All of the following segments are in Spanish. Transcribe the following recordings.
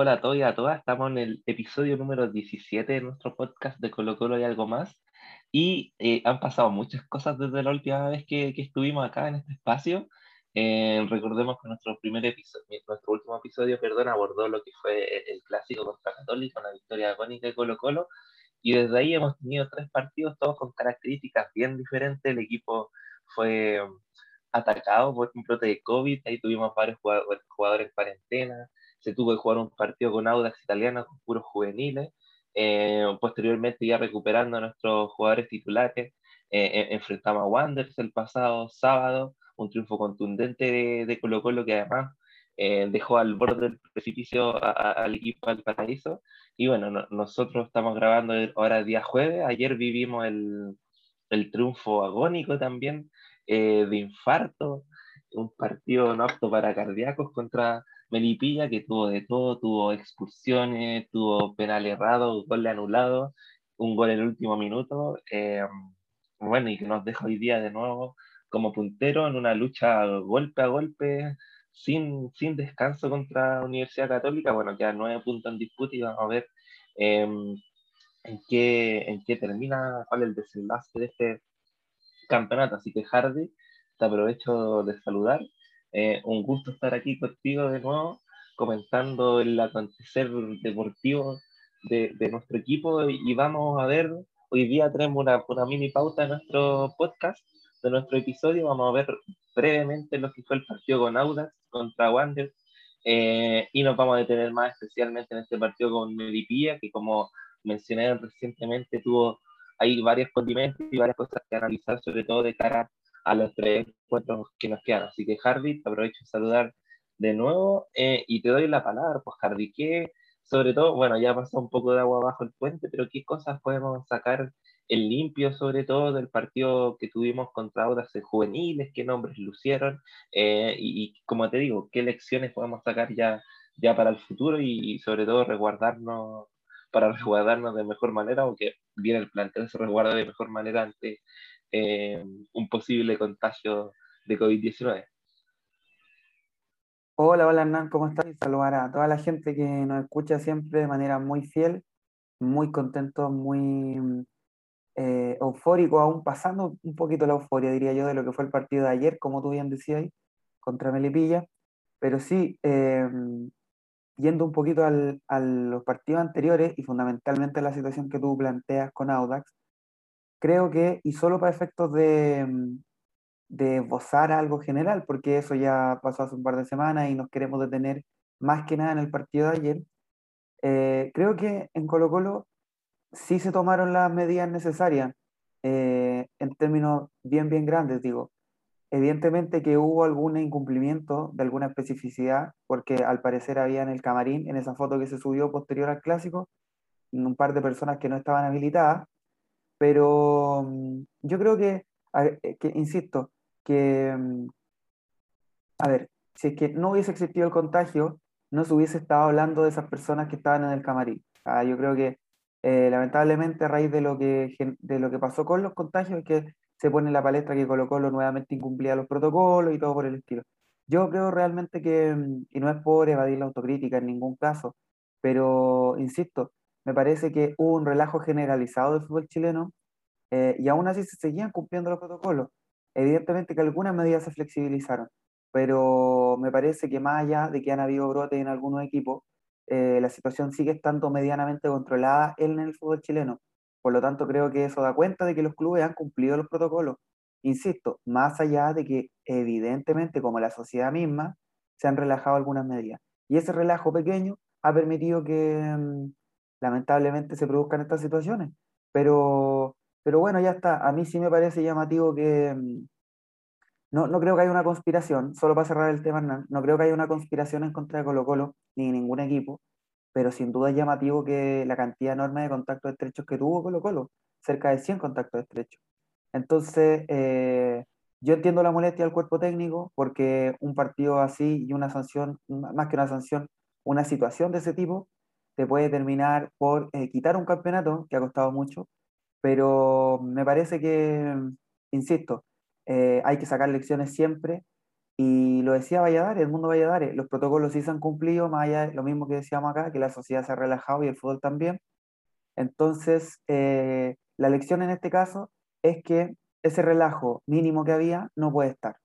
Hola a todos y a todas, estamos en el episodio número 17 de nuestro podcast de Colo Colo y algo más. Y eh, han pasado muchas cosas desde la última vez que, que estuvimos acá en este espacio. Eh, recordemos que nuestro primer episodio, nuestro último episodio, perdón, abordó lo que fue el clásico contra Católica, una victoria agónica de Colo Colo. Y desde ahí hemos tenido tres partidos, todos con características bien diferentes. El equipo fue atacado por un brote de COVID, ahí tuvimos varios jugadores en cuarentena, se tuvo que jugar un partido con Audax italiano, con puros juveniles, eh, posteriormente ya recuperando a nuestros jugadores titulares, eh, enfrentamos a Wanderers el pasado sábado, un triunfo contundente de, Colo Colo que además eh, dejó al borde del precipicio al equipo del paraíso. Y bueno, nosotros estamos grabando ahora día jueves, ayer vivimos el, el triunfo agónico también eh, de infarto, un partido no apto para cardíacos contra Melipilla, que tuvo de todo, tuvo expulsiones, tuvo penal errado, gol anulado, un gol en el último minuto, eh, bueno, y que nos deja hoy día de nuevo como puntero en una lucha golpe a golpe, sin, sin descanso contra Universidad Católica, bueno, quedan nueve puntos en disputa y vamos a ver em, en, qué, en qué termina, cuál es el desenlace de este campeonato. Así que Hardy, te aprovecho de saludar. Eh, un gusto estar aquí contigo de nuevo, comentando el acontecer deportivo de, de nuestro equipo y vamos a ver, hoy día tenemos una, una mini pauta en nuestro podcast, de nuestro episodio, vamos a ver brevemente lo que fue el partido con Audax contra Wander eh, y nos vamos a detener más especialmente en este partido con Medipilla, que como mencioné recientemente tuvo hay varios condimentos y varias cosas que analizar, sobre todo de cara a los tres encuentros que nos quedan. Así que, Hardy, te aprovecho de saludar de nuevo eh, y te doy la palabra, pues, Hardy, ¿qué, sobre todo, bueno, ya pasó un poco de agua bajo el puente, pero qué cosas podemos sacar en limpio, sobre todo, del partido que tuvimos contra Audas juveniles, qué nombres lucieron eh, y, como te digo, qué lecciones podemos sacar ya, ya para el futuro y sobre todo resguardarnos para resguardarnos de mejor manera, aunque bien el plantel se resguarda de mejor manera ante eh, un posible contagio de COVID-19. Hola, hola Hernán, ¿cómo estás? Y saludar a toda la gente que nos escucha siempre de manera muy fiel, muy contento, muy eh, eufórico, aún pasando un poquito la euforia, diría yo, de lo que fue el partido de ayer, como tú bien decías ahí, contra Melipilla. Pero sí, eh, yendo un poquito al, a los partidos anteriores y fundamentalmente la situación que tú planteas con Audax, creo que, y solo para efectos de, mm, de esbozar algo general, porque eso ya pasó hace un par de semanas y nos queremos detener más que nada en el partido de ayer, eh, creo que en Colo Colo sí se tomaron las medidas necesarias eh, en términos bien, bien grandes, digo. Evidentemente que hubo algún incumplimiento de alguna especificidad, porque al parecer había en el camarín, en esa foto que se subió posterior al clásico, un par de personas que no estaban habilitadas, pero mm, yo creo que, eh, que insisto, que, mm, a ver, si es que no hubiese existido el contagio, no se hubiese estado hablando de esas personas que estaban en el camarín. yo creo que eh, lamentablemente a raíz de lo, que, de lo que pasó con los contagios, es que se pone en la palestra que Colo Colo nuevamente incumplía los protocolos y todo por el estilo. Yo creo realmente que, mm, y no es por evadir la autocrítica en ningún caso, pero insisto, me parece que hubo un relajo generalizado del fútbol chileno eh, y aún así se seguían cumpliendo los protocolos. Evidentemente que algunas medidas se flexibilizaron, pero me parece que más allá de que han habido brotes en algunos equipos, eh, la situación sigue estando medianamente controlada en el fútbol chileno. Por lo tanto, creo que eso da cuenta de que los clubes han cumplido los protocolos. Insisto, más allá de que evidentemente, como la sociedad misma, se han relajado algunas medidas. Y ese relajo pequeño ha permitido que mm, lamentablemente se produzcan estas situaciones. Pero, pero bueno, ya está. A mí sí me parece llamativo que... Mm, no, no creo que haya una conspiración, solo para cerrar el tema, no creo que haya una conspiración en contra de Colo Colo ni ningún equipo pero sin duda es llamativo que la cantidad enorme de contactos estrechos que tuvo Colo Colo, cerca de 100 contactos estrechos. Entonces, eh, yo entiendo la molestia del cuerpo técnico porque un partido así y una sanción, más que una sanción, una situación de ese tipo, te puede terminar por eh, quitar un campeonato que ha costado mucho, pero me parece que, insisto, eh, hay que sacar lecciones siempre Y lo decía Valladares, el mundo Valladares, los protocolos sí se han cumplido, más allá de lo mismo que decíamos acá, que la sociedad se ha relajado y el fútbol también. Entonces, eh, la lección en este caso es que ese relajo mínimo que había no puede estar.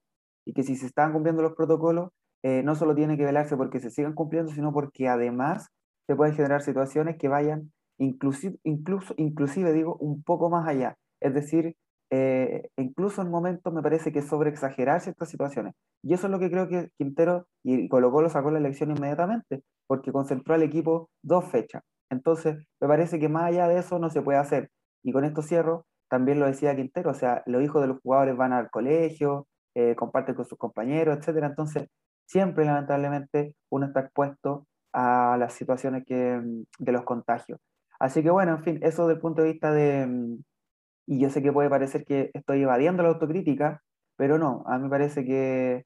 Y que si se están cumpliendo los protocolos, eh, no solo tiene que velarse porque se sigan cumpliendo, sino porque además se pueden generar situaciones que vayan inclusive, incluso, inclusive digo, un poco más allá. Es decir, eh, incluso en momentos me parece que sobre exagerar ciertas situaciones. Y eso es lo que creo que Quintero y Colo Colo sacó la elección inmediatamente, porque concentró al equipo dos fechas. Entonces, me parece que más allá de eso no se puede hacer. Y con esto cierro, también lo decía Quintero, o sea, los hijos de los jugadores van al colegio, eh, comparten con sus compañeros, etc. Entonces, siempre lamentablemente uno está expuesto a las situaciones que, de los contagios. Así que bueno, en fin, eso desde el punto de vista de, y yo sé que puede parecer que estoy evadiendo la autocrítica, pero no, a mí me parece que,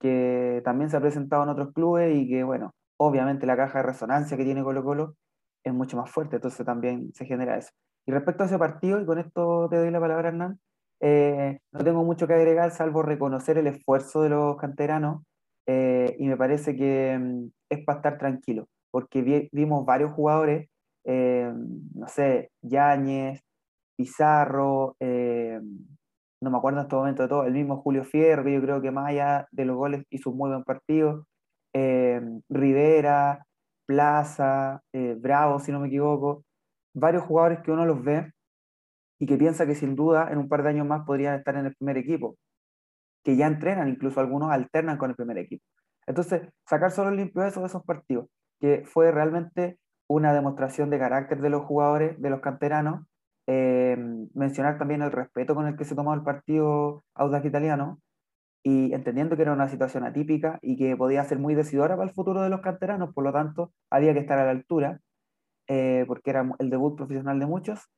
que también se ha presentado en otros clubes y que, bueno, obviamente la caja de resonancia que tiene Colo Colo es mucho más fuerte, entonces también se genera eso. Y respecto a ese partido, y con esto te doy la palabra, Hernán, eh, no tengo mucho que agregar, salvo reconocer el esfuerzo de los canteranos, eh, y me parece que mm, es para estar tranquilo, porque vimos varios jugadores, eh, no sé, Yáñez, Pizarro, no me acuerdo en este momento de todo, el mismo Julio Fierro, yo creo que más allá de los goles hizo un muy buen partido, Rivera, Plaza, Bravo, si no me equivoco, varios jugadores que uno los ve y que piensa que sin duda en un par de años más podrían estar en el primer equipo, que ya entrenan, incluso algunos alternan con el primer equipo. Entonces, sacar solo limpio eso de esos partidos, que fue realmente una demostración de carácter de los jugadores, de los canteranos, eh, mencionar también el respeto con el que se tomó el partido Audax Italiano, y entendiendo que era una situación atípica y que podía ser muy decidora para el futuro de los canteranos, por lo tanto, había que estar a la altura. Eh, porque era el debut profesional de muchos.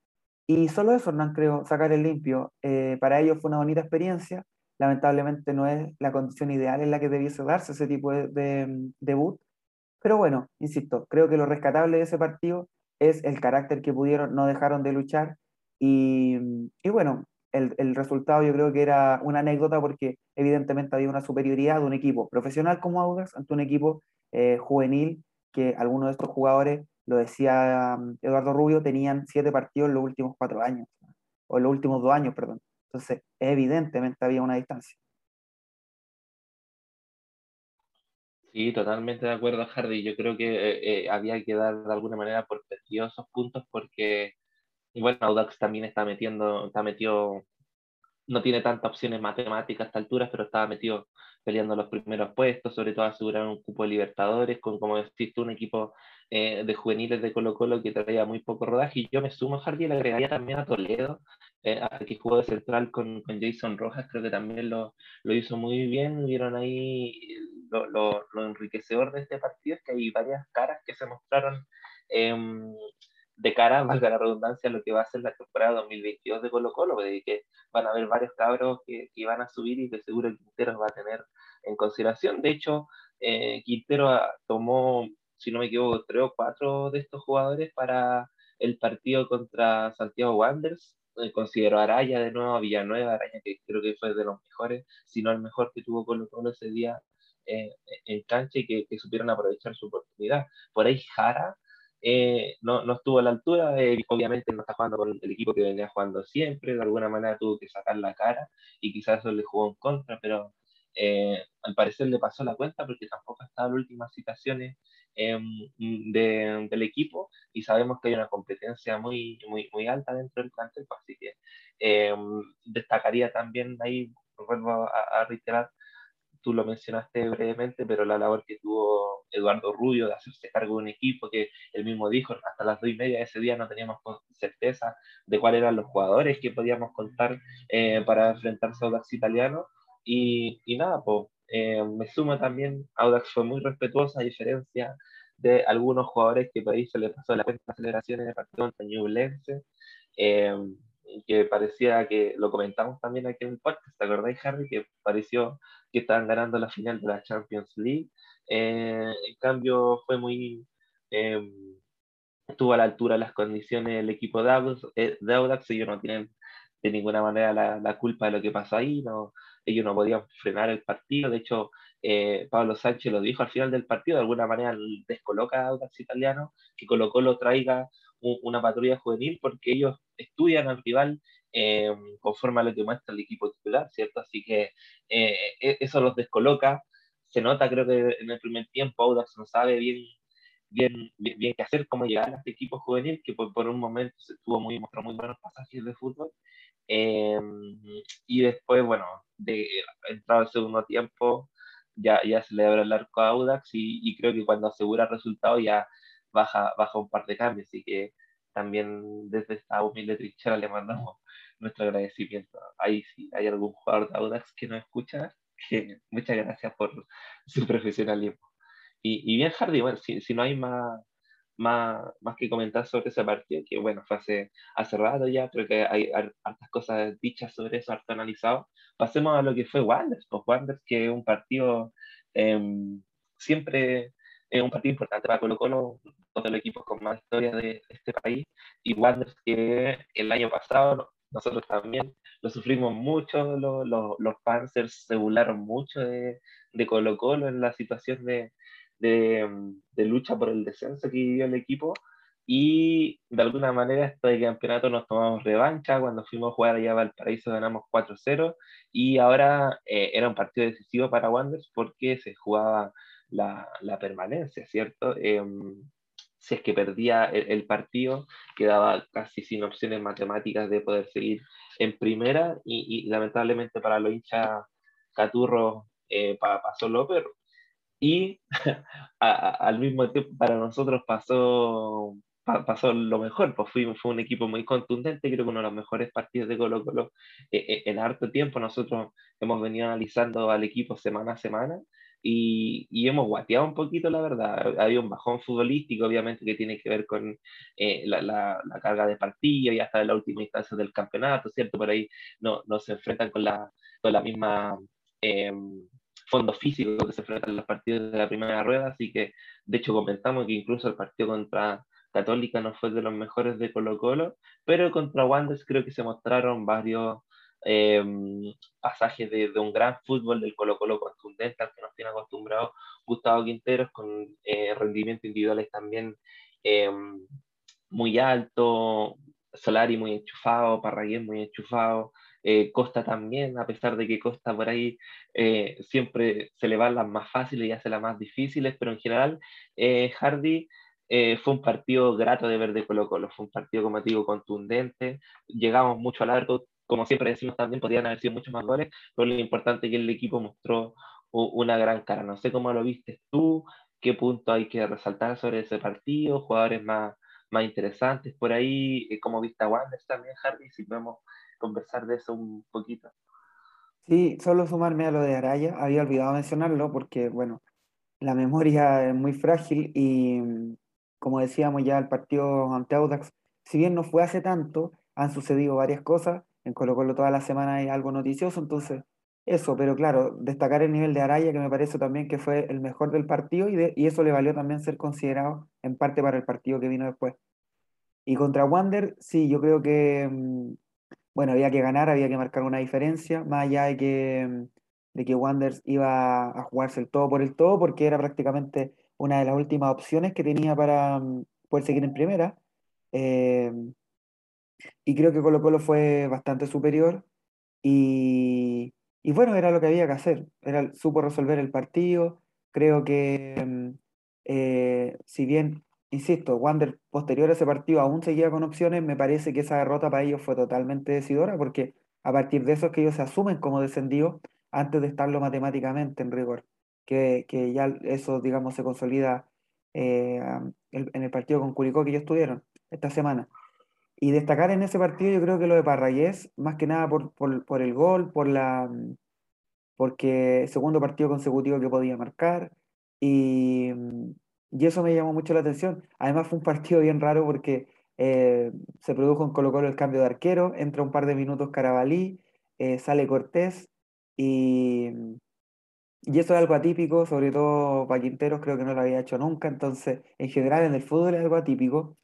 Y solo eso, Hernán, creo, sacar el limpio. Eh, para ellos fue una bonita experiencia. Lamentablemente no es la condición ideal en la que debiese darse ese tipo de, mm, debut. Pero bueno, insisto, creo que lo rescatable de ese partido es el carácter que pudieron, no dejaron de luchar. Y, bueno, el, el, resultado yo creo que era una anécdota porque evidentemente había una superioridad de un equipo profesional como Audax ante un equipo eh, juvenil que algunos de estos jugadores lo decía mm, Eduardo Rubio, tenían siete partidos en los últimos cuatro años, o en los últimos dos años, perdón. Entonces, evidentemente había una distancia. Sí, totalmente de acuerdo, Hardy. Yo creo que eh, eh, había que dar de alguna manera por perdido esos puntos porque, bueno, Audax también está metiendo, está metido, no tiene tantas opciones matemáticas a esta altura, pero estaba metido peleando los primeros puestos, sobre todo asegurar un cupo de Libertadores, con, como decís tú, un equipo eh, de juveniles de Colo Colo que traía muy poco rodaje. Y yo me sumo a Hardy y le agregaría también a Toledo, eh, que jugó de central con, con, Jason Rojas, creo que también lo, lo hizo muy bien. Vieron ahí lo, lo, lo, enriquecedor de este partido, es que hay varias caras que se mostraron. Em, de cara, valga la redundancia, a lo que va a ser la temporada 2022 de Colo Colo, de que van a haber varios cabros que, que van a subir y que seguro el Quintero va a tener en consideración. De hecho, eh, Quintero tomó si no me equivoco, tres o cuatro de estos jugadores para el partido contra Santiago Wanderers. Eh, considero a Araya de nuevo, a Villanueva, Araya que creo que fue de los mejores, si no el mejor que tuvo Colo Colo ese día eh, en cancha y que, supieron aprovechar su oportunidad. Por ahí Jara eh, no, no, estuvo a la altura, obviamente no está jugando con el equipo que venía jugando siempre, de alguna manera tuvo que sacar la cara y quizás eso le jugó en contra, pero al parecer le pasó la cuenta porque tampoco estaba en las últimas citaciones Em, de, del equipo y sabemos que hay una competencia muy, muy, muy alta dentro del plantel, pues, así que em, destacaría también ahí, vuelvo a, reiterar, tú lo mencionaste brevemente, pero la labor que tuvo Eduardo Rubio de hacerse cargo de un equipo que él mismo dijo, hasta las dos y media de ese día no teníamos certeza de cuáles eran los jugadores que podíamos contar eh, para enfrentarse a Audax Italiano. Y, y nada, pues eh, me sumo también, Audax fue muy respetuosa, a diferencia de algunos jugadores que por ahí se le pasó la cuenta celebración en el partido contra Ñublense, eh, que parecía que lo comentamos también aquí en el podcast, ¿te acordáis, Harry? Que pareció que estaban ganando la final de la Champions League. Eh, en cambio, fue muy. estuvo a la altura de las condiciones del equipo de Audax, de Audax ellos no tienen de ninguna manera la, la, culpa de lo que pasó ahí, no, ellos no podían frenar el partido, de hecho eh, Pablo Sánchez lo dijo al final del partido, de alguna manera descoloca a Audax Italiano, que Colo Colo traiga una patrulla juvenil porque ellos estudian al rival eh, conforme a lo que muestra el equipo titular, ¿cierto? Así que eh, e, eso los descoloca, se nota creo que en el primer tiempo Audax no sabe bien bien, bien, qué hacer, cómo llegar a este equipo juvenil, que por, por un momento se tuvo muy, mostró muy buenos pasajes de fútbol, Em, y después, bueno, de entrado el segundo tiempo, ya, ya se le abre el arco a Audax y, y, creo que cuando asegura el resultado ya baja, baja un par de cambios. Así que también desde esta humilde trinchera le mandamos nuestro agradecimiento. Ahí si hay algún jugador de Audax que nos escucha, que muchas gracias por su profesionalismo. Y, y bien, Hardy, bueno, si, si no hay más, más, más que comentar sobre ese partido, que bueno, fue hace, hace rato ya, creo que hay hartas cosas dichas sobre eso, harto analizado. Pasemos a lo que fue Wanderers, pues Wanderers que es un partido eh, siempre es un partido importante para Colo Colo, todos los equipos con más historia de este país, y Wanderers que el año pasado nosotros también lo sufrimos mucho, los, los, los Panzers se burlaron mucho de, de Colo Colo en la situación de, de, lucha por el descenso que vivió el equipo. Y de alguna manera este campeonato nos tomamos revancha, cuando fuimos a jugar allá a Valparaíso ganamos 4-0 y ahora eh, era un partido decisivo para Wanderers porque se jugaba la, la permanencia, ¿cierto? Em, si es que perdía el, partido, quedaba casi sin opciones matemáticas de poder seguir en primera. Y, lamentablemente para los hinchas Caturro eh, pasó López, y al mismo tiempo para nosotros pasó, pasó lo mejor, pues fue, fue un equipo muy contundente, creo que uno de los mejores partidos de Colo Colo eh, eh, en harto tiempo. Nosotros hemos venido analizando al equipo semana a semana y, y, hemos guateado un poquito, la verdad. Hay un bajón futbolístico, obviamente, que tiene que ver con eh, la, la, la, carga de partido y hasta la última instancia del campeonato, ¿cierto? Por ahí no, no se enfrentan con la, con la misma... Eh, fondo físico que se enfrentan los partidos de la primera rueda, así que de hecho comentamos que incluso el partido contra Católica no fue de los mejores de Colo Colo, pero contra Wanderers creo que se mostraron varios eh, pasajes de, de, un gran fútbol del Colo Colo contundente al que nos tiene acostumbrado Gustavo Quinteros con eh, rendimientos individuales también eh, muy alto, Solari muy enchufado, Parragués muy enchufado, eh, Costa también, a pesar de que Costa por ahí eh, siempre se le van las más fáciles y hace las más difíciles, pero en general eh, Hardy fue un partido grato de ver de Colo Colo, fue un partido, como te digo, contundente, llegamos mucho a largo, como siempre decimos también, podrían haber sido muchos más goles, pero lo importante es que el equipo mostró una gran cara. No sé cómo lo viste tú, qué punto hay que resaltar sobre ese partido, jugadores más, más interesantes por ahí, como viste a Wanderers también, Hardy, si podemos conversar de eso un poquito. Sí, solo sumarme a lo de Araya, había olvidado mencionarlo porque, bueno, la memoria es muy frágil y, como decíamos ya, el partido ante Audax, si bien no fue hace tanto, han sucedido varias cosas, en Colo Colo toda la semana hay algo noticioso, entonces eso, pero claro, destacar el nivel de Araya, que me parece también que fue el mejor del partido y eso le valió también ser considerado en parte para el partido que vino después. Y contra Wander, sí, yo creo que mm, bueno, había que ganar, había que marcar una diferencia, más allá de que, mm, de que Wanderers iba a jugarse el todo por el todo, porque era prácticamente una de las últimas opciones que tenía para mm, poder seguir en primera. Eh, y creo que Colo Colo fue bastante superior y, y, bueno, era lo que había que hacer, era, supo resolver el partido, creo que mm, eh, si bien insisto, Wander posterior a ese partido aún seguía con opciones, me parece que esa derrota para ellos fue totalmente decidora porque a partir de eso es que ellos se asumen como descendidos antes de estarlo matemáticamente en rigor, que, que ya eso, digamos, se consolida eh, en el partido con Curicó que ellos tuvieron esta semana. Y destacar en ese partido yo creo que lo de Parragués, más que nada por, por, por el gol, por la, porque segundo partido consecutivo que podía marcar, y, y eso me llamó mucho la atención. Además fue un partido bien raro porque eh, se produjo en Colo Colo el cambio de arquero, entra un par de minutos Carabalí, eh, sale Cortés y, y eso es algo atípico, sobre todo para Quinteros, creo que no lo había hecho nunca, entonces en general en el fútbol es algo atípico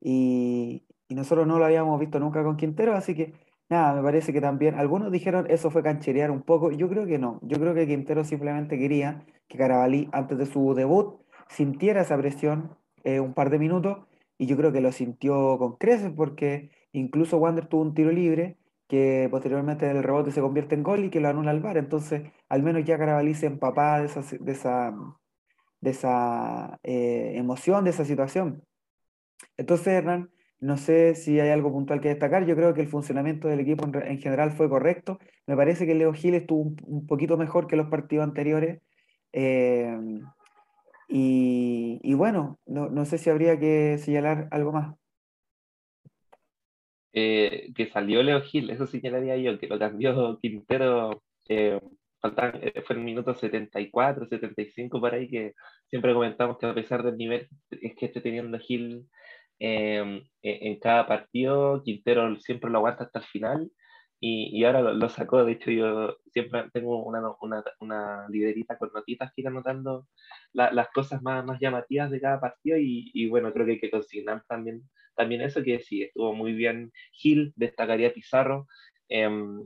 y, y nosotros no lo habíamos visto nunca con Quinteros, así que Nada, me parece que también, algunos dijeron eso fue cancherear un poco, yo creo que no, yo creo que Quintero simplemente quería que Carabalí antes de su debut sintiera esa presión eh, un par de minutos y yo creo que lo sintió con creces porque incluso Wander tuvo un tiro libre que posteriormente el rebote se convierte en gol y que lo anula al VAR, entonces al menos ya Carabalí se empapaba de esa, de esa, de esa eh, emoción, de esa situación. Entonces, Hernán, no sé si hay algo puntual que destacar. Yo creo que el funcionamiento del equipo en, general fue correcto. Me parece que Leo Gil estuvo un, poquito mejor que los partidos anteriores. Eh, y, bueno, no, sé si habría que señalar algo más. Eh, que salió Leo Gil, eso señalaría yo, que lo cambió Quintero. Eh, eh fue en minutos 74, 75 por ahí, que siempre comentamos que a pesar del nivel es que esté teniendo Gil Em, e, en cada partido. Quintero siempre lo aguanta hasta el final y, y ahora lo, sacó. De hecho, yo siempre tengo una, una, una liderita con notitas que ir anotando las cosas más, más llamativas de cada partido y, y, bueno, creo que hay que consignar también, también eso, que sí, estuvo muy bien Gil, destacaría Pizarro. Em,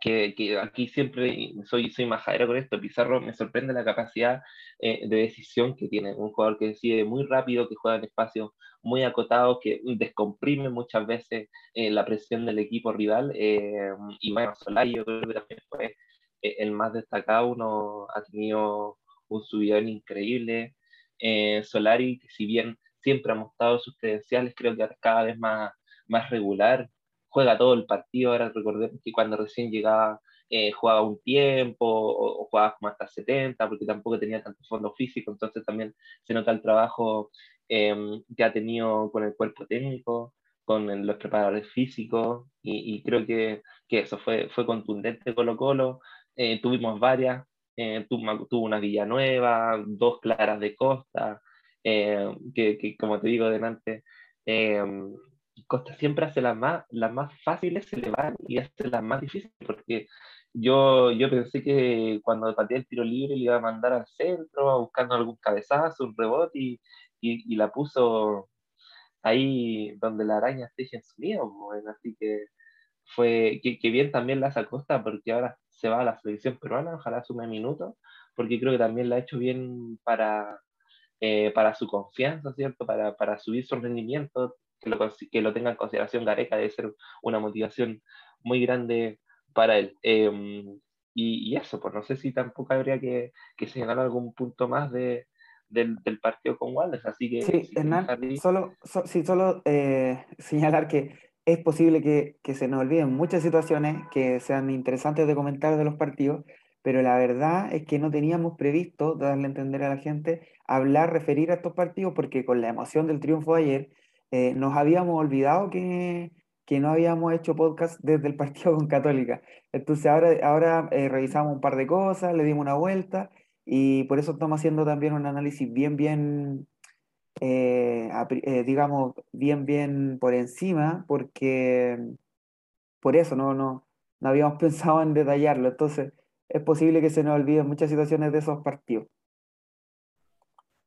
que, que, aquí siempre soy, soy majadera con esto, Pizarro me sorprende la capacidad eh, de decisión que tiene, un jugador que decide muy rápido, que juega en espacios muy acotados, que descomprime muchas veces eh, la presión del equipo rival, eh, y bueno, Solari yo creo que también fue el más destacado, uno ha tenido un subidón increíble, Solari, que si bien siempre ha mostrado sus credenciales, creo que cada vez más, más regular, juega todo el partido. Ahora recordemos que cuando recién llegaba eh, jugaba un tiempo o, jugaba como hasta 70 porque tampoco tenía tanto fondo físico, entonces también se nota el trabajo em, que ha tenido con el cuerpo técnico, con los preparadores físicos y, creo que, que, eso fue, fue contundente Colo Colo. Eh, tuvimos varias, eh, tuvo, tuvo, una Villanueva, dos claras de Costa, que, que, como te digo delante, em, Costa siempre hace las más, las más fáciles, se le van y hace las más difíciles, porque yo, yo pensé que cuando pateé el tiro libre le iba a mandar al centro, buscando algún cabezazo, un rebote, y, y, la puso ahí donde la araña teje en su nido, así que fue, que, que, bien también la hace Costa, porque ahora se va a la selección peruana, ojalá sume minutos, porque creo que también la ha hecho bien para, eh, para su confianza, ¿cierto? Para, para subir su rendimiento, que lo, que lo tenga en consideración Gareca debe ser una motivación muy grande para él. Em, y, eso, pues no sé si tampoco habría que, que señalar algún punto más de, del, del, partido con Wallace, así que... Sí, Hernán, solo, sí, solo eh, señalar que es posible que, que, se nos olviden muchas situaciones que sean interesantes de comentar de los partidos, pero la verdad es que no teníamos previsto darle a entender a la gente, hablar, referir a estos partidos, porque con la emoción del triunfo de ayer, eh, nos habíamos olvidado que, que, no habíamos hecho podcast desde el partido con Católica. Entonces ahora, ahora eh, revisamos un par de cosas, le dimos una vuelta y por eso estamos haciendo también un análisis bien, bien, eh, digamos, bien, bien por encima, porque por eso no, no, no habíamos pensado en detallarlo. Entonces es posible que se nos olviden muchas situaciones de esos partidos.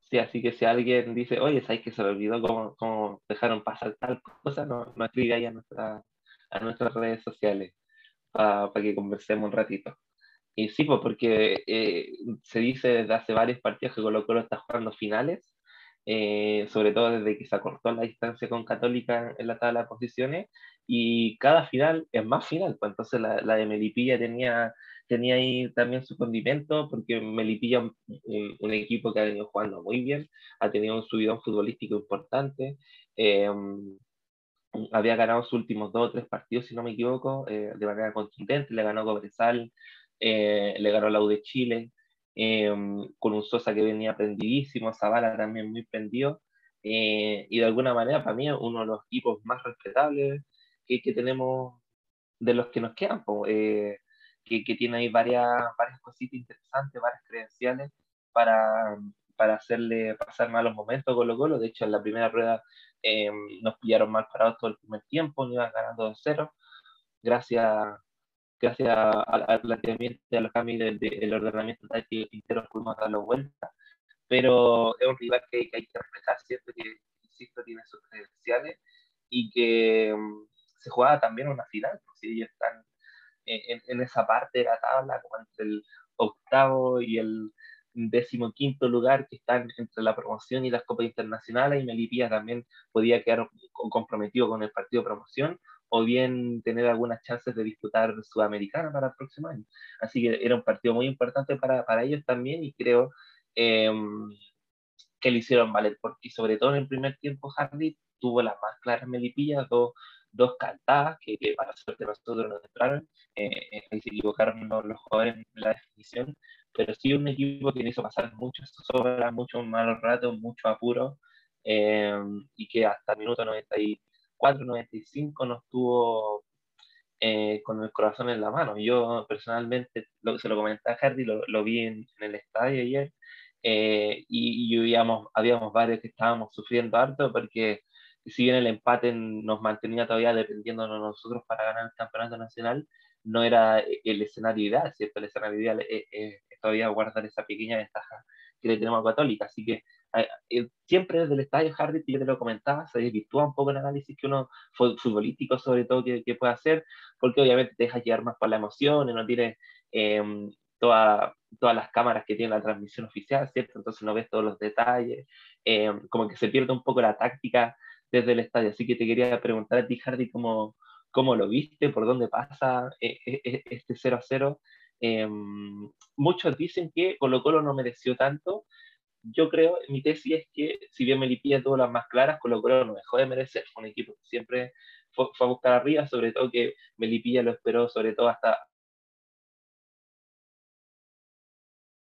Sí, así que si alguien dice, oye, ¿sabes que se me olvidó cómo, dejaron pasar tal cosa? No, no escriba a, nuestra, a nuestras redes sociales para que conversemos un ratito. Y sí, pues porque eh, se dice desde hace varios partidos que Colo Colo está jugando finales, eh, sobre todo desde que se acortó la distancia con Católica en la tabla de posiciones, y cada final es más final, pues entonces la, la de Melipilla tenía tenía ahí también su condimento, porque Melipilla, un, un, equipo que ha venido jugando muy bien, ha tenido un subidón futbolístico importante, eh, había ganado sus últimos dos o tres partidos, si no me equivoco, eh, de manera contundente, le ganó Cobresal, eh, le ganó la U de Chile, con un Sosa que venía prendidísimo, Zavala también muy prendido, y de alguna manera para mí uno de los equipos más respetables que, que tenemos de los que nos quedan. Pues, que, tiene ahí varias, varias cositas interesantes, varias credenciales para, para hacerle pasar malos momentos Colo Colo. De hecho, en la primera rueda eh, nos pillaron mal parados todo el primer tiempo, nos iban ganando 2-0. Gracias, gracias al planteamiento y a los cambios del, del ordenamiento táctico Quintero pudimos darlo vuelta. Pero es un rival que, que hay que respetar, ¿cierto? Que, insisto, tiene sus credenciales y que um, se jugaba también una final, si ellos están en, esa parte de la tabla, como entre el octavo y el décimo quinto lugar, que están entre la promoción y las copas internacionales, y Melipilla también podía quedar comprometido con el partido de promoción, o bien tener algunas chances de disputar Sudamericana para el próximo año. Así que era un partido muy importante para, para ellos también, y creo em, que lo hicieron valer, porque sobre todo en el primer tiempo Hardy tuvo las más claras Melipilla, dos dos cantadas que, para suerte nosotros nos entraron, eh, eh, se equivocaron los, jugadores en la definición, pero sí un equipo que hizo pasar muchas sobras, muchos malos ratos, mucho apuro, eh, y que hasta el minuto 94, 95 nos tuvo con el corazón en la mano. Yo personalmente lo, se lo comenté a Hardy, lo, lo vi en, el estadio ayer, y, y habíamos, habíamos varios que estábamos sufriendo harto porque si bien el empate nos mantenía todavía dependiendo de nosotros para ganar el campeonato nacional, no era el escenario ideal, ¿cierto? El escenario ideal es, todavía guardar esa pequeña ventaja que le tenemos a Católica. Así que eh, siempre desde el estadio Hardy, yo te lo comentaba, se desvirtúa un poco el análisis que uno, futbolístico sobre todo, que, que puede hacer, porque obviamente te deja llevar más por la emoción y no tiene em, todas las cámaras que tiene la transmisión oficial, ¿cierto? Entonces no ves todos los detalles, em, como que se pierde un poco la táctica desde el estadio. Así que te quería preguntar a ti, Hardy, cómo, cómo lo viste, por dónde pasa eh, eh, eh, este 0 a 0. Em, muchos dicen que Colo Colo no mereció tanto. Yo creo, mi tesis es que si bien Melipilla tuvo las más claras, Colo Colo no dejó de merecer. Un equipo que siempre fue, a buscar arriba, sobre todo que Melipilla lo esperó, sobre todo hasta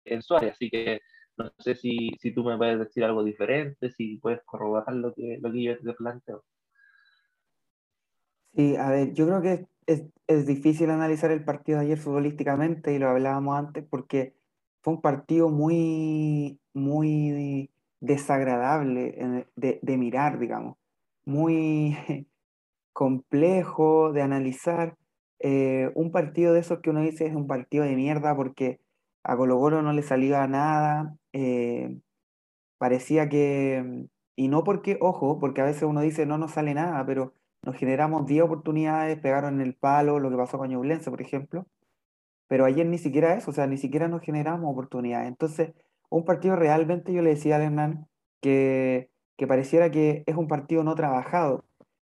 en Suárez. Así que no sé si, si tú me puedes decir algo diferente, si puedes corroborar lo que, lo que yo te planteo. Sí, a ver, yo creo que es, es, difícil analizar el partido de ayer futbolísticamente y lo hablábamos antes porque fue un partido muy, muy desagradable de, de mirar, digamos, muy complejo de analizar. Eh, un partido de esos que uno dice es un partido de mierda porque a Colo Colo no le salía nada, eh, parecía que, y no porque, ojo, porque a veces uno dice no nos sale nada, pero nos generamos 10 oportunidades, pegaron en el palo, lo que pasó con Ñublense, por ejemplo, pero ayer ni siquiera eso, o sea, ni siquiera nos generamos oportunidades. Entonces, un partido realmente, yo le decía a Hernán que, que pareciera que es un partido no trabajado,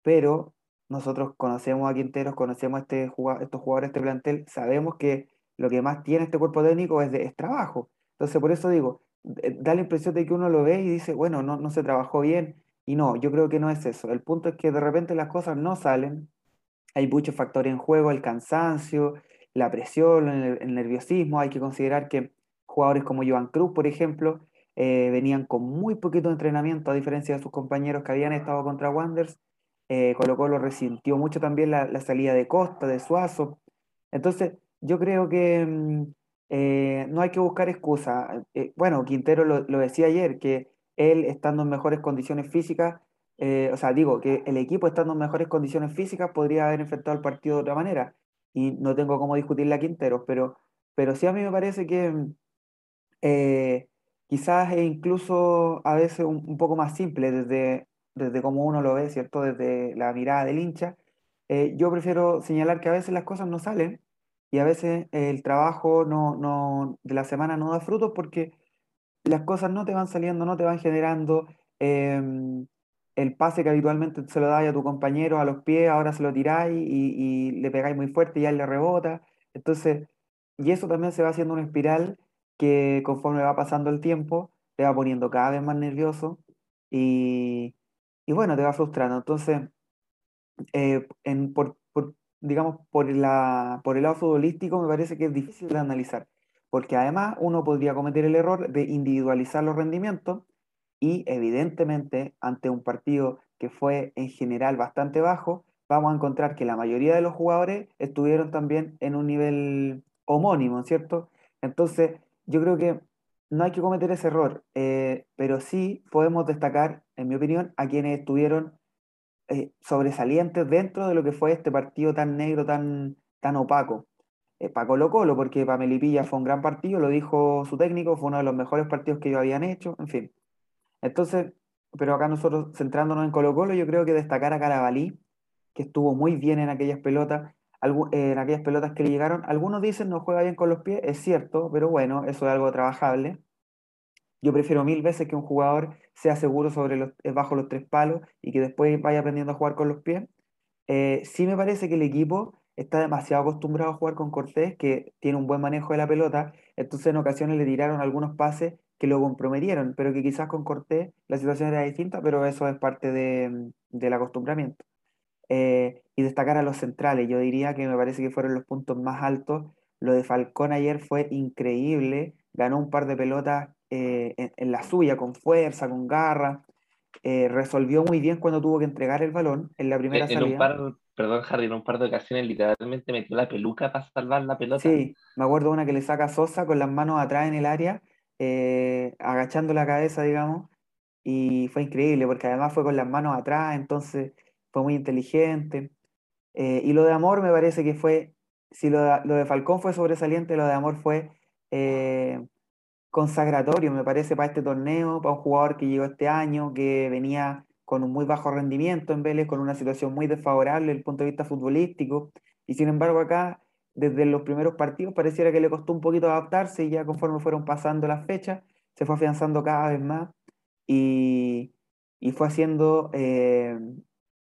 pero nosotros conocemos a Quinteros, conocemos a este, estos jugadores, este plantel, sabemos que lo que más tiene este cuerpo técnico es, de, es trabajo. Entonces, por eso digo, eh, da la impresión de que uno lo ve y dice, bueno, no, no se trabajó bien. Y no, yo creo que no es eso. El punto es que de repente las cosas no salen. Hay muchos factores en juego, el cansancio, la presión, el, nerviosismo. Hay que considerar que jugadores como Joan Cruz, por ejemplo, eh, venían con muy poquito entrenamiento, a diferencia de sus compañeros que habían estado contra Wanderers. Eh, Colo Colo resintió mucho también la, salida de Costa, de Suazo. Entonces, yo creo que mm, eh, no hay que buscar excusa. Eh, bueno, Quintero lo, decía ayer, que él estando en mejores condiciones físicas, o sea, digo, que el equipo estando en mejores condiciones físicas podría haber enfrentado el partido de otra manera. Y no tengo cómo discutirle a Quintero, pero, pero sí a mí me parece que mm, quizás es incluso a veces un, poco más simple desde, desde cómo uno lo ve, ¿cierto? Desde la mirada del hincha. yo prefiero señalar que a veces las cosas no salen y a veces el trabajo no, no, de la semana no da frutos porque las cosas no te van saliendo, no te van generando. Em, el pase que habitualmente se lo dais a tu compañero a los pies, ahora se lo tiráis y, le pegáis muy fuerte y ya él le rebota. Entonces, y eso también se va haciendo una espiral que conforme va pasando el tiempo, te va poniendo cada vez más nervioso y, y bueno, te va frustrando. Entonces, eh, digamos, por, por el lado futbolístico me parece que es difícil de analizar, porque además uno podría cometer el error de individualizar los rendimientos y evidentemente ante un partido que fue en general bastante bajo, vamos a encontrar que la mayoría de los jugadores estuvieron también en un nivel homónimo, ¿cierto? Entonces, yo creo que no hay que cometer ese error, eh, pero sí podemos destacar, en mi opinión, a quienes estuvieron eh, sobresalientes dentro de lo que fue este partido tan negro, tan, tan opaco. Eh, para Colo Colo, porque para Melipilla fue un gran partido, lo dijo su técnico, fue uno de los mejores partidos que ellos habían hecho, en fin. Entonces, pero acá nosotros centrándonos en Colo Colo, yo creo que destacar a Carabalí, que estuvo muy bien en aquellas pelotas, en aquellas pelotas que le llegaron. Algunos dicen no juega bien con los pies, es cierto, pero bueno, eso es algo trabajable. Yo prefiero mil veces que un jugador sea seguro sobre los, eh, bajo los tres palos y que después vaya aprendiendo a jugar con los pies. Eh, sí me parece que el equipo está demasiado acostumbrado a jugar con Cortés, que tiene un buen manejo de la pelota, entonces en ocasiones le tiraron algunos pases que lo comprometieron, pero que quizás con Cortés la situación era distinta, pero eso es parte de, del acostumbramiento. Eh, y destacar a los centrales, yo diría que me parece que fueron los puntos más altos. Lo de Falcón ayer fue increíble, ganó un par de pelotas eh, en, la suya, con fuerza, con garra. Eh, resolvió muy bien cuando tuvo que entregar el balón en la primera en Un par, perdón, Harry, en un par de ocasiones literalmente metió la peluca para salvar la pelota. Sí, me acuerdo una que le saca Sosa con las manos atrás en el área, eh, agachando la cabeza, digamos, y fue increíble porque además fue con las manos atrás, entonces fue muy inteligente. y lo de Amor me parece que fue, si lo de, lo Falcón fue sobresaliente, lo de Amor fue consagratorio, me parece, para este torneo, para un jugador que llegó este año, que venía con un muy bajo rendimiento en Vélez, con una situación muy desfavorable desde el punto de vista futbolístico, y sin embargo acá, desde los primeros partidos, pareciera que le costó un poquito adaptarse y ya conforme fueron pasando las fechas, se fue afianzando cada vez más y, y fue haciendo eh,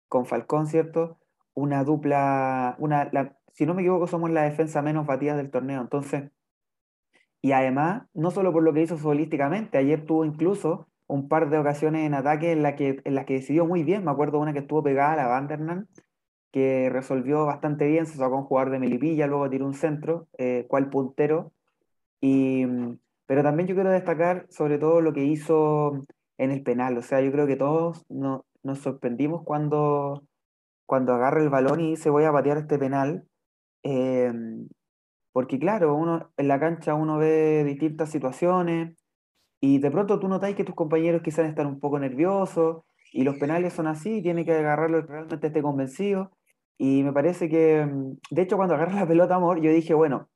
con Falcón, ¿cierto? Una dupla, una, si no me equivoco, somos la defensa menos batida del torneo, entonces y además, no solo por lo que hizo futbolísticamente, ayer tuvo incluso un par de ocasiones en ataque en, la que, las que decidió muy bien. Me acuerdo una que estuvo pegada a la que resolvió bastante bien, se sacó un jugador de Melipilla, luego tiró un centro, eh, cual puntero. Y, pero también yo quiero destacar sobre todo lo que hizo en el penal. O sea, yo creo que todos nos sorprendimos cuando, cuando agarra el balón y dice voy a patear este penal. Eh, porque claro, uno en la cancha uno ve distintas situaciones y de pronto tú notáis que tus compañeros quizás están un poco nerviosos y los penales son así, tiene que agarrarlo realmente esté convencido. Y me parece que, mm, de hecho, cuando agarra la pelota, amor, yo dije, bueno,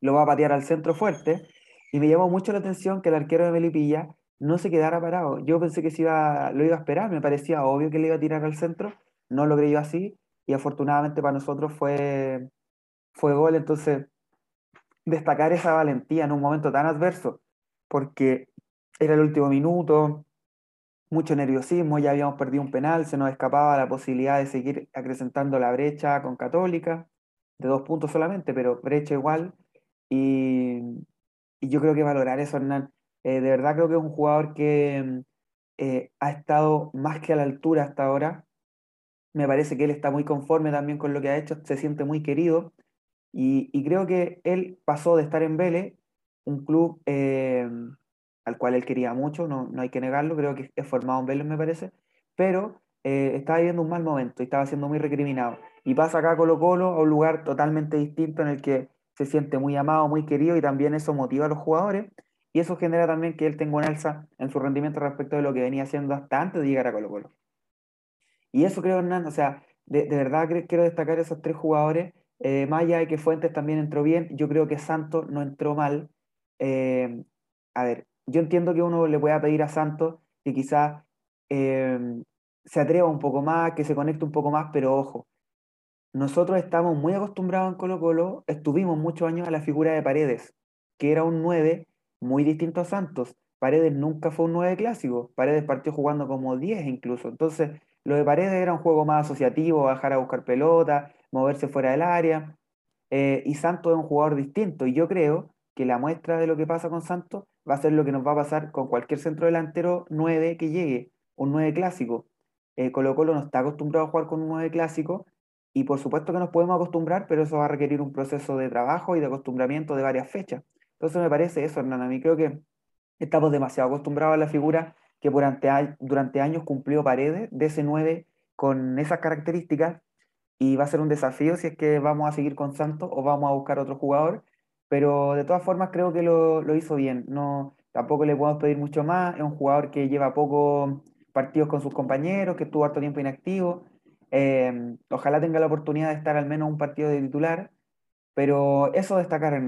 lo va a patear al centro fuerte. Y me llamó mucho la atención que el arquero de Melipilla no se quedara parado. Yo pensé que se iba, lo iba a esperar, me parecía obvio que le iba a tirar al centro, no lo creyó así. Y afortunadamente para nosotros fue, fue gol. Entonces, destacar esa valentía en un momento tan adverso, porque era el último minuto, mucho nerviosismo, ya habíamos perdido un penal, se nos escapaba la posibilidad de seguir acrecentando la brecha con Católica, de dos puntos solamente, pero brecha igual. Y, yo creo que valorar eso, Hernán. Eh, de verdad creo que es un jugador que eh, ha estado más que a la altura hasta ahora. Me parece que él está muy conforme también con lo que ha hecho, se siente muy querido. Y, creo que él pasó de estar en Vélez, un club eh, al cual él quería mucho, no, no, hay que negarlo, creo que es formado en Vélez, me parece, pero eh, estaba viviendo un mal momento y estaba siendo muy recriminado. Y pasa acá a Colo Colo, a un lugar totalmente distinto en el que se siente muy amado, muy querido y también eso motiva a los jugadores. Y eso genera también que él tenga un alza en su rendimiento respecto de lo que venía haciendo hasta antes de llegar a Colo Colo. Y eso creo, Hernán, o sea, de, de verdad quiero destacar esos tres jugadores eh, más allá de que Fuentes también entró bien, yo creo que Santos no entró mal. Eh, a ver, yo entiendo que uno le pueda pedir a Santos que quizás eh, se atreva un poco más, que se conecte un poco más, pero ojo, nosotros estamos muy acostumbrados en Colo Colo, estuvimos muchos años a la figura de Paredes, que era un 9 muy distinto a Santos. Paredes nunca fue un 9 clásico, Paredes partió jugando como 10 incluso. Entonces, lo de Paredes era un juego más asociativo, bajar a buscar pelota, moverse fuera del área. Eh, y Santos es un jugador distinto. Y yo creo que la muestra de lo que pasa con Santos va a ser lo que nos va a pasar con cualquier centro delantero 9 que llegue, un 9 clásico. Eh, Colo Colo no está acostumbrado a jugar con un 9 clásico y por supuesto que nos podemos acostumbrar, pero eso va a requerir un proceso de trabajo y de acostumbramiento de varias fechas. Entonces me parece eso, Hernán. A mí creo que estamos demasiado acostumbrados a la figura que durante, durante años cumplió Paredes de ese 9 con esas características y va a ser un desafío si es que vamos a seguir con Santos o vamos a buscar otro jugador, pero de todas formas creo que lo, lo hizo bien, no, tampoco le podemos pedir mucho más, es un jugador que lleva pocos partidos con sus compañeros, que estuvo harto tiempo inactivo, em, ojalá tenga la oportunidad de estar al menos un partido de titular, pero eso destacar,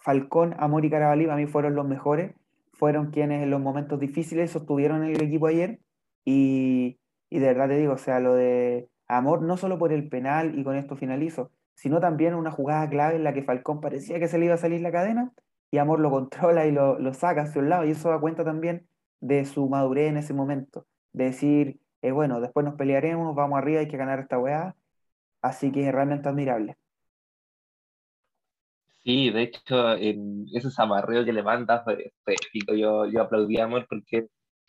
Falcón, Amor y Carabalí a mí fueron los mejores, fueron quienes en los momentos difíciles sostuvieron el equipo ayer. Y, y de verdad te digo, o sea, lo de Amor, no solo por el penal, y con esto finalizo, sino también una jugada clave en la que Falcón parecía que se le iba a salir la cadena y Amor lo controla y lo, lo saca hacia un lado y eso da cuenta también de su madurez en ese momento, de decir, eh, bueno, después nos pelearemos, vamos arriba, hay que ganar esta weá, así que es realmente admirable. Sí, de hecho, en ese amarreo que le manda, yo, yo aplaudí a Amor porque,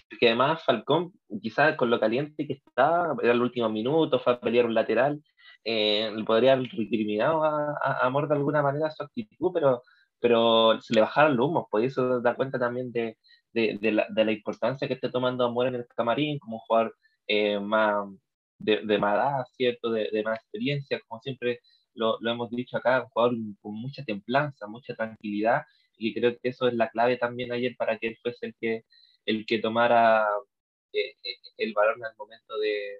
porque además Falcón, quizás con lo caliente que está, era el último minuto, fue a pelear un lateral, eh, podría haber recriminado a, a, Amor de alguna manera su actitud, pero, pero se le bajaron los humos, por pues eso da cuenta también de, de, de, la, de, la, importancia que esté tomando Amor en el camarín, como jugador eh, más de, más edad, ¿cierto? De, de, más experiencia, como siempre lo, lo, hemos dicho acá, un jugador con mucha templanza, mucha tranquilidad, y creo que eso es la clave también ayer para que él fuese el que, el que tomara eh, eh el balón al momento de,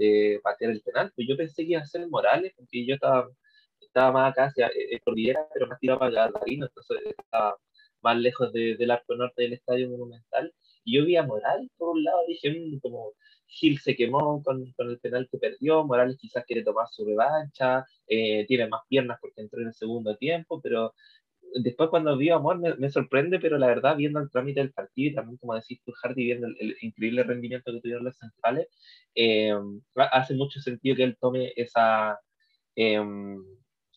de patear el penal. Pues yo pensé que iba a ser Morales, porque yo estaba, estaba más acá hacia eh, Cordillera, pero más tirado para Gardarino, entonces estaba más lejos de, del arco norte del estadio monumental. Y yo vi a Morales por un lado, dije, mmm, como Gil se quemó con, con, el penal que perdió, Morales quizás quiere tomar su revancha, eh, tiene más piernas porque entró en el segundo tiempo, pero después cuando vi Amor me, me, sorprende, pero la verdad, viendo el trámite del partido y también, como decís tú, Hardy, viendo el, el increíble rendimiento que tuvieron los centrales, eh, hace mucho sentido que él tome esa, eh,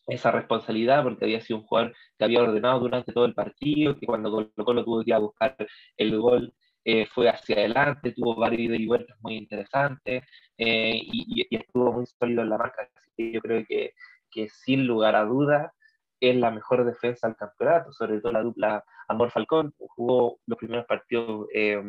esa responsabilidad, porque había sido un jugador que había ordenado durante todo el partido, que cuando Colo Colo tuvo que ir a buscar el gol, eh, fue hacia adelante, tuvo varios y vueltas muy interesantes eh, y, y, estuvo muy sólido en la marca. Así que yo creo que, que sin lugar a dudas es la mejor defensa del campeonato, sobre todo la dupla Amor Falcón. Jugó los primeros partidos eh,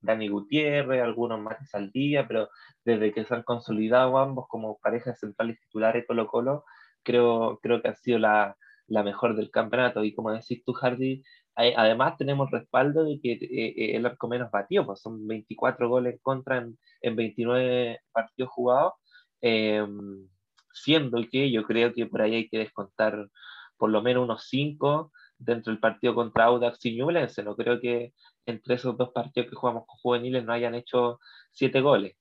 Dani Gutiérrez, algunos más al día, pero desde que se han consolidado ambos como parejas centrales titulares Colo Colo, creo, creo que ha sido la, la mejor del campeonato. Y como decís tú, Hardy, además tenemos respaldo de que eh, eh, el arco menos batió, pues son 24 goles contra en, en 29 partidos jugados, eh, siendo que yo creo que por ahí hay que descontar por lo menos unos 5 dentro del partido contra Audax y Ñublense. No creo que entre esos dos partidos que jugamos con juveniles no hayan hecho 7 goles.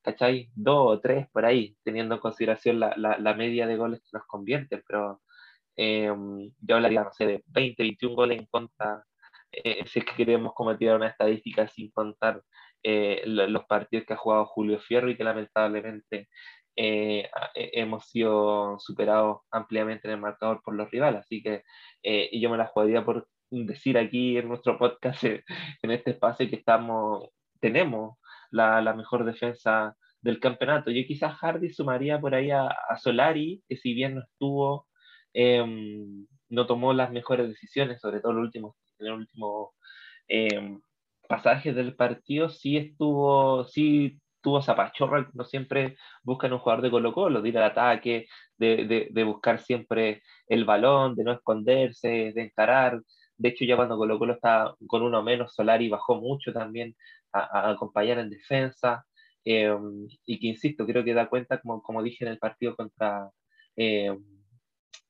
¿Cachai? Dos o tres por ahí, teniendo en consideración la, la, media de goles que nos convierten, pero eh, yo hablaría, no sé, de 20, 21 goles en contra, eh, si es que queremos cometer una estadística sin contar eh, los partidos que ha jugado Julio Fierro y que lamentablemente eh, hemos sido superados ampliamente en el marcador por los rivales. Así que yo me la jugaría por decir aquí en nuestro podcast, en este espacio, que estamos, tenemos la, la mejor defensa del campeonato. Yo quizás Hardy sumaría por ahí a, a Solari, que si bien no estuvo eh, no tomó las mejores decisiones, sobre todo en el último, en el último eh, pasaje del partido, sí estuvo, sí tuvo zapachorra, no siempre buscan un jugador de Colo Colo, de ir al ataque, de, de, de, buscar siempre el balón, de no esconderse, de encarar. De hecho, ya cuando Colo Colo está con uno menos, Solari bajó mucho también a, acompañar en defensa. Eh, y que, insisto, creo que da cuenta, como, como dije en el partido contra, eh,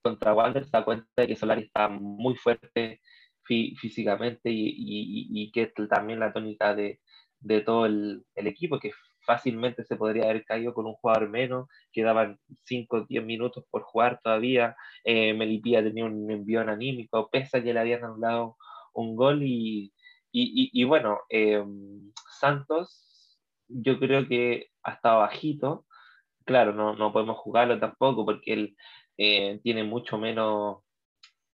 contra Wander da cuenta de que Solari está muy fuerte fí físicamente y, y, y, que es también la tónica de, de todo el, el, equipo, que fácilmente se podría haber caído con un jugador menos, quedaban 5 o 10 minutos por jugar todavía, eh, Melipía tenía un envío anímico, pese a que le habían anulado un gol y, y bueno, eh, Santos yo creo que ha estado bajito, claro, no, no podemos jugarlo tampoco porque él eh, tiene mucho menos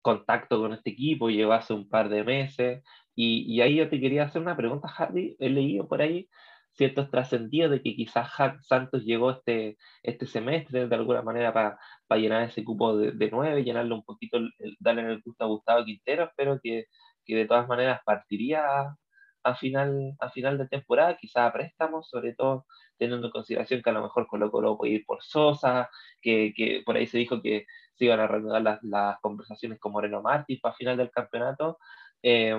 contacto con este equipo, llegó hace un par de meses, y, y, ahí yo te quería hacer una pregunta, Hardy, he leído por ahí ciertos trascendidos de que quizás Santos llegó este, este semestre de alguna manera para, para llenar ese cupo de, nueve, llenarle un poquito, darle el gusto a Gustavo Quintero, pero que, que de todas maneras partiría a, final, a final de temporada, quizás a préstamos, sobre todo teniendo en consideración que a lo mejor Colo Colo puede ir por Sosa, que, que por ahí se dijo que se iban a reanudar las, las conversaciones con Moreno Martí para final del campeonato. Eh,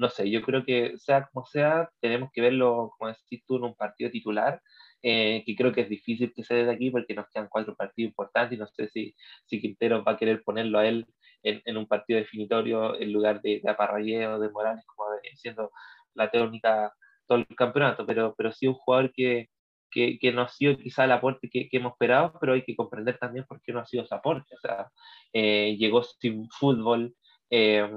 no sé, yo creo que sea como sea, tenemos que verlo, como decís tú, en un partido titular, eh, que creo que es difícil que se dé de aquí porque nos quedan cuatro partidos importantes y no sé si, si Quintero va a querer ponerlo a él en, en un partido definitorio en lugar de, de Aparralleo, de Morales, como siendo la técnica todo el campeonato, pero, pero sí un jugador que, que, que, no ha sido quizá el aporte que, que, hemos esperado, pero hay que comprender también por qué no ha sido ese aporte. O sea, eh, llegó sin fútbol eh,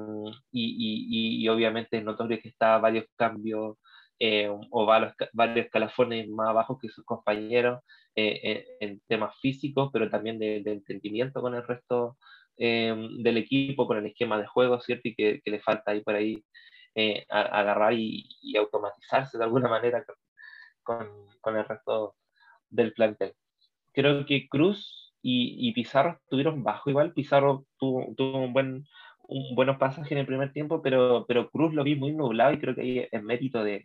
y, y, y, obviamente es notorio que está varios cambios eh, o varios, varios escalafones más abajo que sus compañeros en, en, temas físicos, pero también de, de entendimiento con el resto del equipo, con el esquema de juego, ¿cierto? Y que, que le falta ahí por ahí agarrar y, y, automatizarse de alguna manera con, con el resto del plantel. Creo que Cruz y, y Pizarro estuvieron bajo igual. Pizarro tuvo, tuvo un buen, un buenos pasajes en el primer tiempo, pero, pero Cruz lo vi muy nublado y creo que ahí es mérito de,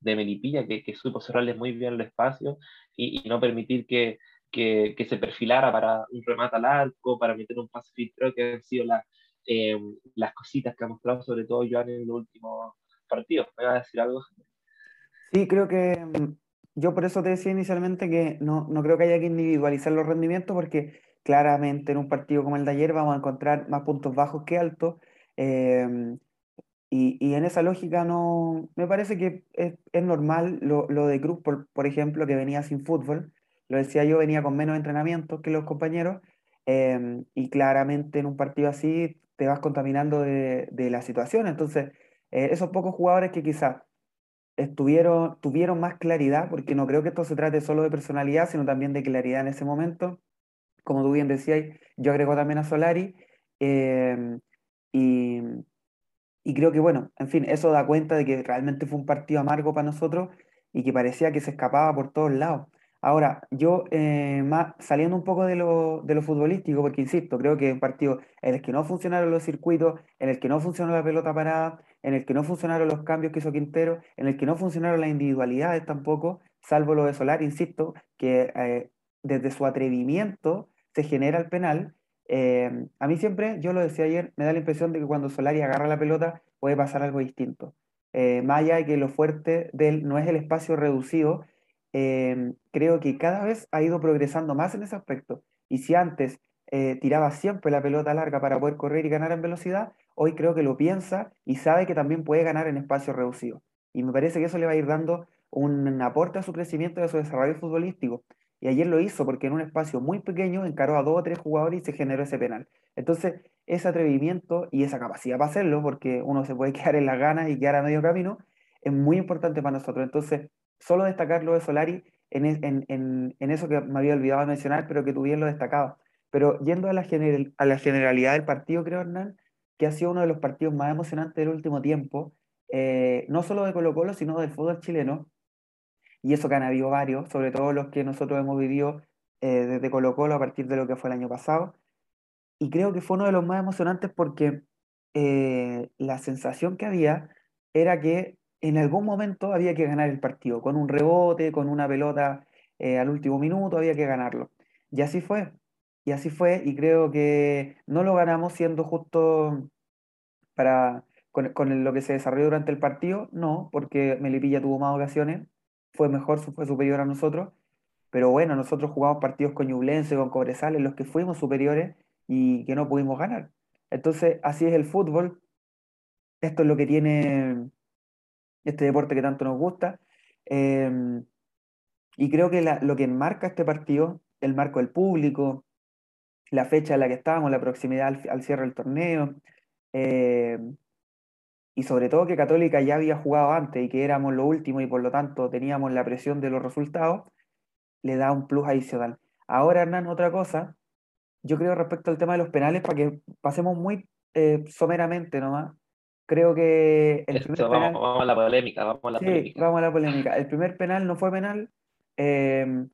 de Melipilla, que, que supo cerrarle muy bien el espacio y, y no permitir que, que, que, se perfilara para un remate al arco, para meter un pase Creo que han sido las, eh, las cositas que ha mostrado sobre todo Joan en los últimos partidos. ¿Me va a decir algo? Sí, creo que mm, yo por eso te decía inicialmente que no, no creo que haya que individualizar los rendimientos porque claramente en un partido como el de ayer vamos a encontrar más puntos bajos que altos. Eh, y, y, en esa lógica no me parece que es, es normal lo, lo, de Cruz, por, por, ejemplo, que venía sin fútbol. Lo decía yo, venía con menos entrenamientos que los compañeros. Eh, y claramente en un partido así te vas contaminando de, de la situación. Entonces, eh, esos pocos jugadores que quizás estuvieron, tuvieron más claridad, porque no creo que esto se trate solo de personalidad, sino también de claridad en ese momento. Como tú bien decías, yo agrego también a Solari. Eh, y, y creo que, bueno, en fin, eso da cuenta de que realmente fue un partido amargo para nosotros y que parecía que se escapaba por todos lados. Ahora, yo eh, saliendo un poco de lo, de lo futbolístico, porque insisto, creo que un partido en el que no funcionaron los circuitos, en el que no funcionó la pelota parada, en el que no funcionaron los cambios que hizo Quintero, en el que no funcionaron las individualidades tampoco, salvo lo de Solar, insisto, que eh, desde su atrevimiento se genera el penal. Eh, a mí siempre, yo lo decía ayer, me da la impresión de que cuando Solari agarra la pelota puede pasar algo distinto. Eh, más allá de que lo fuerte de él no es el espacio reducido, eh, creo que cada vez ha ido progresando más en ese aspecto. Y si antes eh, tiraba siempre la pelota larga para poder correr y ganar en velocidad, hoy creo que lo piensa y sabe que también puede ganar en espacio reducido. Y me parece que eso le va a ir dando un aporte a su crecimiento y a su desarrollo futbolístico. Y ayer lo hizo porque en un espacio muy pequeño encaró a dos o tres jugadores y se generó ese penal. Entonces, ese atrevimiento y esa capacidad para hacerlo, porque uno se puede quedar en las ganas y quedar a medio camino, es muy importante para nosotros. Entonces, solo destacar lo de Solari en, en, en, en, eso que me había olvidado mencionar, pero que tú bien lo destacabas. Pero yendo a la, general, a la generalidad del partido, creo, Hernán, que ha sido uno de los partidos más emocionantes del último tiempo, eh, no solo de Colo Colo, sino del fútbol chileno, y eso que han habido varios, sobre todo los que nosotros hemos vivido eh, desde Colo Colo a partir de lo que fue el año pasado, y creo que fue uno de los más emocionantes porque eh, la sensación que había era que en algún momento había que ganar el partido, con un rebote, con una pelota eh, al último minuto, había que ganarlo. Y así fue, y así fue, y creo que no lo ganamos siendo justo para, con, con lo que se desarrolló durante el partido, no, porque Melipilla tuvo más ocasiones, fue mejor, fue superior a nosotros, pero bueno, nosotros jugamos partidos con Ñublense, con Cobresal, en los que fuimos superiores y que no pudimos ganar. Entonces, así es el fútbol, esto es lo que tiene este deporte que tanto nos gusta. Eh, y creo que lo que enmarca este partido, el marco del público, la fecha en la que estábamos, la proximidad al, al cierre del torneo, eh, y sobre todo que Católica ya había jugado antes y que éramos lo último y por lo tanto teníamos la presión de los resultados, le da un plus adicional. Ahora, Hernán, otra cosa, yo creo respecto al tema de los penales, para que pasemos muy eh, someramente nomás, Creo que el primer penal... vamos, a la polémica, vamos a la sí, polémica. Vamos a la polémica. El primer penal no fue penal. Eh,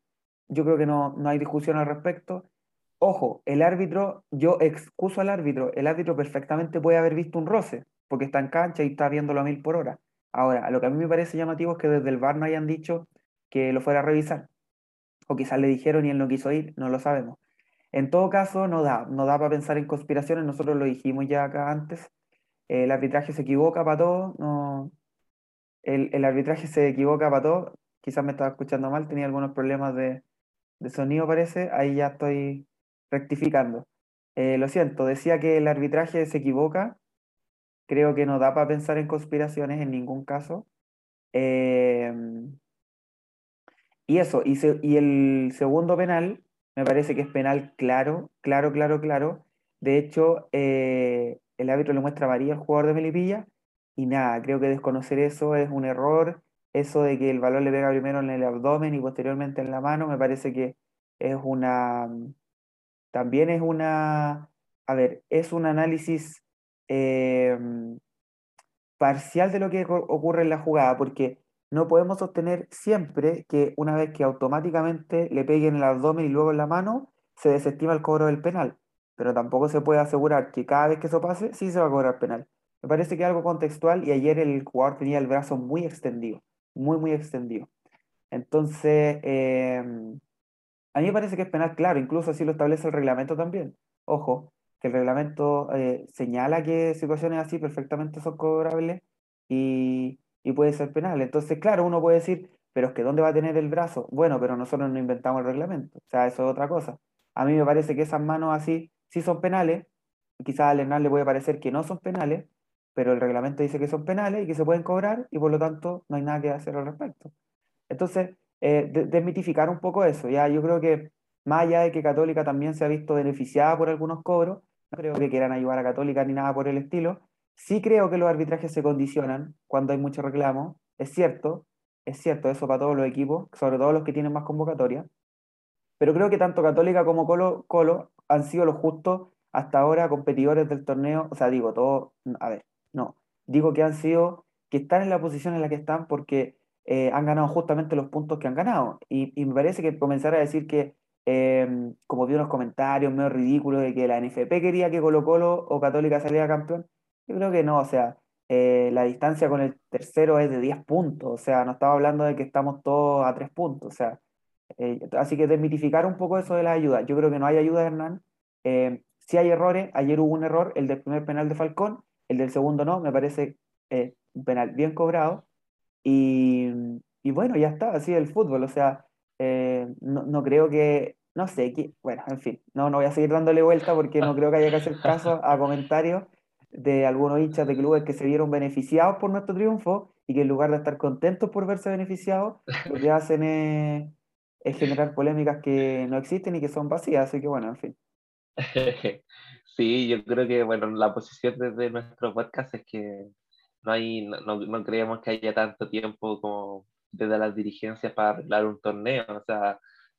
yo creo que no, no hay discusión al respecto. Ojo, el árbitro, yo excuso al árbitro, el árbitro perfectamente puede haber visto un roce, porque está en cancha y está viéndolo a mil por hora. Ahora, lo que a mí me parece llamativo es que desde el VAR no hayan dicho que lo fuera a revisar. O quizás le dijeron y él no quiso ir, no lo sabemos. En todo caso, no da, no da para pensar en conspiraciones, nosotros lo dijimos ya acá antes, el arbitraje se equivoca para todo, no, el, el, arbitraje se equivoca para todo, quizás me estaba escuchando mal, tenía algunos problemas de, de sonido parece, ahí ya estoy rectificando. Eh, lo siento, decía que el arbitraje se equivoca, creo que no da para pensar en conspiraciones en ningún caso. Eh, y eso, y, el segundo penal me parece que es penal claro, claro, claro, claro. De hecho, eh, el árbitro le muestra María al jugador de Melipilla y nada, creo que desconocer eso es un error. Eso de que el balón le pega primero en el abdomen y posteriormente en la mano, me parece que es una, también es una, a ver, es un análisis eh, parcial de lo que ocurre en la jugada, porque no podemos sostener siempre que una vez que automáticamente le peguen en el abdomen y luego en la mano, se desestima el cobro del penal. Pero tampoco se puede asegurar que cada vez que eso pase, sí se va a cobrar penal. Me parece que es algo contextual y ayer el jugador tenía el brazo muy extendido, muy, muy extendido. Entonces, em, a mí me parece que es penal claro, incluso así lo establece el reglamento también. Ojo, que el reglamento eh, señala que situaciones así perfectamente son cobrables y, y puede ser penal. Entonces, claro, uno puede decir, pero es que ¿dónde va a tener el brazo? Bueno, pero nosotros no inventamos el reglamento, o sea, eso es otra cosa. A mí me parece que esas manos así sí son penales, quizás al Hernán le puede parecer que no son penales, pero el reglamento dice que son penales y que se pueden cobrar y por lo tanto no hay nada que hacer al respecto. Entonces, eh, desmitificar un poco eso, ya yo creo que más allá de que Católica también se ha visto beneficiada por algunos cobros, no creo que quieran ayudar a Católica ni nada por el estilo, Sí creo que los arbitrajes se condicionan cuando hay mucho reclamo, es cierto, es cierto eso para todos los equipos, sobre todo los que tienen más convocatoria, pero creo que tanto Católica como Colo, Colo han sido los justos hasta ahora competidores del torneo, o sea, digo, todo, a ver, no, digo que han sido, que están en la posición en la que están porque eh, han ganado justamente los puntos que han ganado, y, me parece que comenzar a decir que, eh, como vi unos comentarios medio ridículos de que la NFP quería que Colo Colo o Católica saliera campeón, yo creo que no, o sea, eh, la distancia con el tercero es de 10 puntos, o sea, no estaba hablando de que estamos todos a 3 puntos, o sea, eh, así que desmitificar un poco eso de la ayuda. Yo creo que no hay ayuda, Hernán. Eh, si hay errores, ayer hubo un error, el del primer penal de Falcón, el del segundo no, me parece un penal bien cobrado. Y, y, bueno, ya está, así el fútbol, o sea, no, no, creo que, no sé, que, bueno, en fin, no, no voy a seguir dándole vuelta porque no creo que haya que hacer caso a comentarios de algunos hinchas de clubes que se vieron beneficiados por nuestro triunfo y que en lugar de estar contentos por verse beneficiados, lo que hacen es, generar polémicas que no existen y que son vacías. Así que bueno, en fin. Sí, yo creo que bueno, la posición desde nuestro podcast es que no, hay, no, no creemos que haya tanto tiempo como desde las dirigencias para arreglar un torneo. O sea,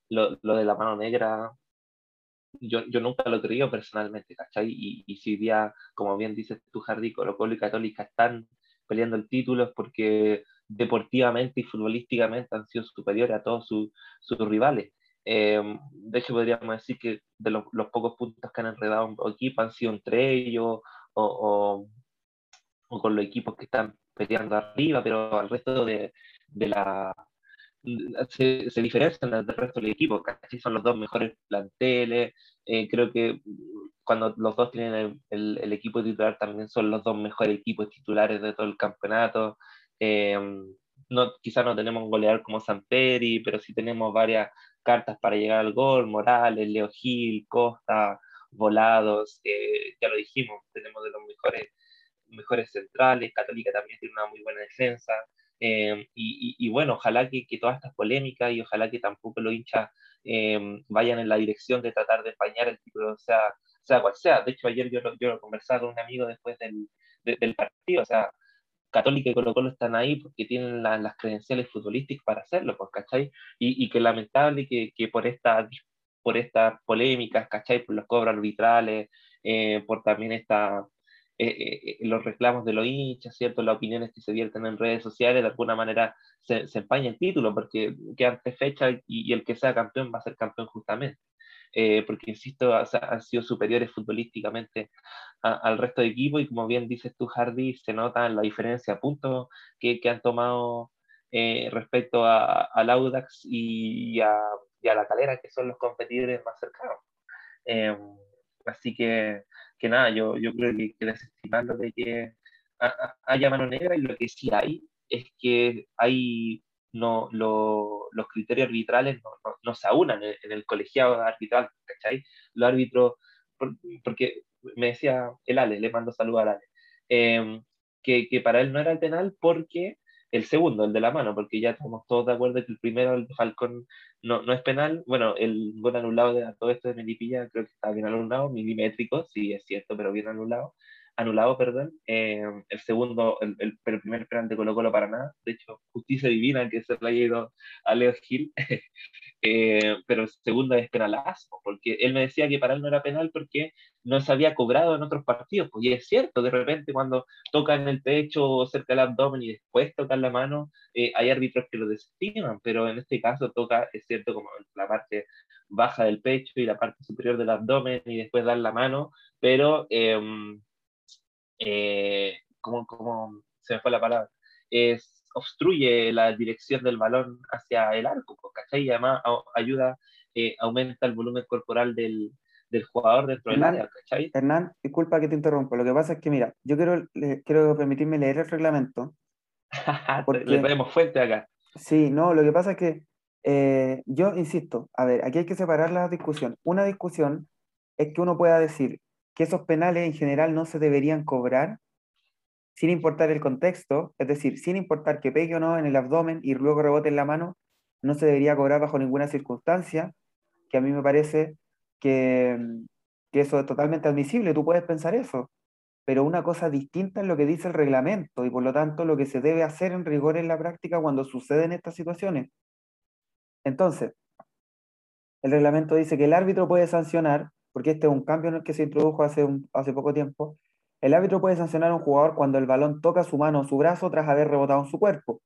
lo, lo de la mano negra yo, yo nunca lo creo personalmente, ¿cachai? Y, y si día, como bien dices tú, Jardí, Colo Colo y Católica están peleando el título es porque deportivamente y futbolísticamente han sido superiores a todos sus, sus rivales. Eh, de hecho, podríamos decir que de los, pocos puntos que han enredado un equipo han sido entre ellos o, o, con los equipos que están peleando arriba, pero al resto de, de la, se, se diferencian del resto del equipo, casi son los dos mejores planteles, eh, creo que cuando los dos tienen el, el, equipo titular también son los dos mejores equipos titulares de todo el campeonato. Eh, no, quizás no tenemos un goleador como Samperi, pero sí tenemos varias cartas para llegar al gol, Morales, Leo Gil, Costa, Volados, eh, ya lo dijimos, tenemos de los mejores, mejores centrales, Católica también tiene una muy buena defensa, eh, y, y, bueno, ojalá que, que, todas estas polémicas y ojalá que tampoco los hinchas eh, vayan en la dirección de tratar de empañar el título, sea, sea cual sea. De hecho, ayer yo, yo lo conversaba con un amigo después del, del partido, o sea, Católica y Colo Colo están ahí porque tienen la, las credenciales futbolísticas para hacerlo, pues, ¿cachai? Y, y que lamentable que, que por esta por estas polémicas, ¿cachai? Por los cobros arbitrales, eh, por también esta, eh, eh, los reclamos de los hinchas, ¿cierto? Las opiniones que se vierten en redes sociales, de alguna manera se, se empaña el título, porque quedan tres fechas y, y, el que sea campeón va a ser campeón justamente. Eh, porque, insisto, han sido superiores futbolísticamente a, al resto de equipo y como bien dices tú, Hardy, se nota la diferencia a puntos que, que han tomado eh, respecto al Audax y, y, a, y, a, la Calera, que son los competidores más cercanos. Así que que nada, yo, yo creo que que desestimarlo de que haya mano negra y lo que sí hay es que hay no, lo, los criterios arbitrales no, no, no se aunan en, en, el colegiado arbitral, ¿cachai? Los árbitros, por, porque me decía el Ale, le mando saludos al Ale, eh, que, que, para él no era el penal porque el segundo, el de la mano, porque ya estamos todos de acuerdo que el primero, el Falcón, no, no es penal. Bueno, el gol anulado de todo esto de Melipilla creo que está bien anulado, milimétrico, sí es cierto, pero bien anulado. Anulado, perdón. Eh, el segundo, el, el, el, primer penal de Colo Colo para nada. De hecho, justicia divina que se le haya ido a Leo Gil. Eh, pero el segundo es penalazo, porque él me decía que para él no era penal porque no se había cobrado en otros partidos. Pues, y es cierto, de repente cuando tocan el pecho o cerca del abdomen y después tocan la mano, eh, hay árbitros que lo desestiman, pero en este caso toca, es cierto, como la parte baja del pecho y la parte superior del abdomen y después dar la mano, pero, eh, eh, ¿cómo, ¿cómo se me fue la palabra? Es obstruye la dirección del balón hacia el arco, ¿cachai? Y además ayuda, eh, aumenta el volumen corporal del, del jugador dentro Hernán, del área, ¿cachai? Hernán, disculpa que te interrumpa. Lo que pasa es que, mira, yo quiero, le, quiero permitirme leer el reglamento. porque, Le traemos fuente acá. Sí, no, lo que pasa es que eh, yo insisto, a ver, aquí hay que separar la discusión. Una discusión es que uno pueda decir que esos penales en general no se deberían cobrar sin importar el contexto, es decir, sin importar que pegue o no en el abdomen y luego rebote en la mano, no se debería cobrar bajo ninguna circunstancia, que a mí me parece que, que eso es totalmente admisible, tú puedes pensar eso, pero una cosa distinta es lo que dice el reglamento y por lo tanto lo que se debe hacer en rigor en la práctica cuando suceden estas situaciones. Entonces, el reglamento dice que el árbitro puede sancionar, porque este es un cambio que se introdujo hace, un, hace poco tiempo, el árbitro puede sancionar a un jugador cuando el balón toca su mano o su brazo tras haber rebotado en su cuerpo.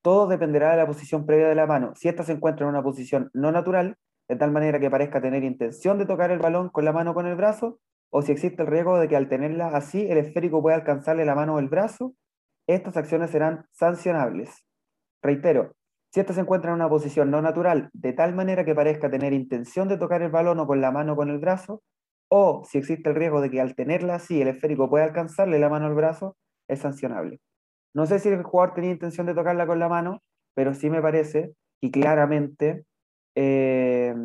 Todo dependerá de la posición previa de la mano. Si ésta se encuentra en una posición no natural, de tal manera que parezca tener intención de tocar el balón con la mano o con el brazo, o si existe el riesgo de que al tenerla así el esférico pueda alcanzarle la mano o el brazo, estas acciones serán sancionables. Reitero, si ésta se encuentra en una posición no natural, de tal manera que parezca tener intención de tocar el balón o con la mano o con el brazo, o si existe el riesgo de que al tenerla así el esférico pueda alcanzarle la mano al brazo, es sancionable. No sé si el jugador tenía intención de tocarla con la mano, pero sí me parece que claramente eh,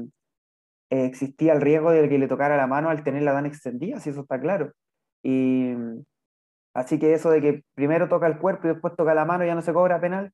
existía el riesgo de que le tocara la mano al tenerla tan extendida, si eso está claro. Y así que eso de que primero toca el cuerpo y después toca la mano y ya no se cobra penal,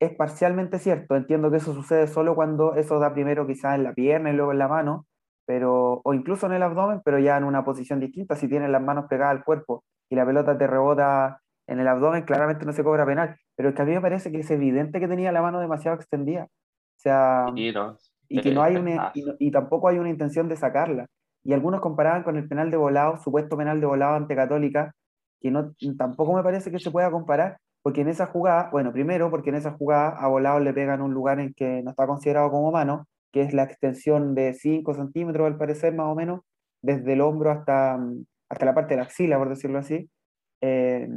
es parcialmente cierto. Entiendo que eso sucede solo cuando eso da primero quizás en la pierna y luego en la mano, pero, o incluso en el abdomen, pero ya en una posición distinta. Si tienes las manos pegadas al cuerpo y la pelota te rebota en el abdomen, claramente no se cobra penal. Pero es que a mí me parece que es evidente que tenía la mano demasiado extendida. O sea, y, no, y que no hay una, y, y, tampoco hay una intención de sacarla. Y algunos comparaban con el penal de volado, supuesto penal de volado ante Católica, que no, tampoco me parece que se pueda comparar, porque en esa jugada, bueno, primero porque en esa jugada a volado le pegan un lugar en que no está considerado como mano, que es la extensión de 5 centímetros al parecer más o menos, desde el hombro hasta, hasta la parte de la axila, por decirlo así. Eh,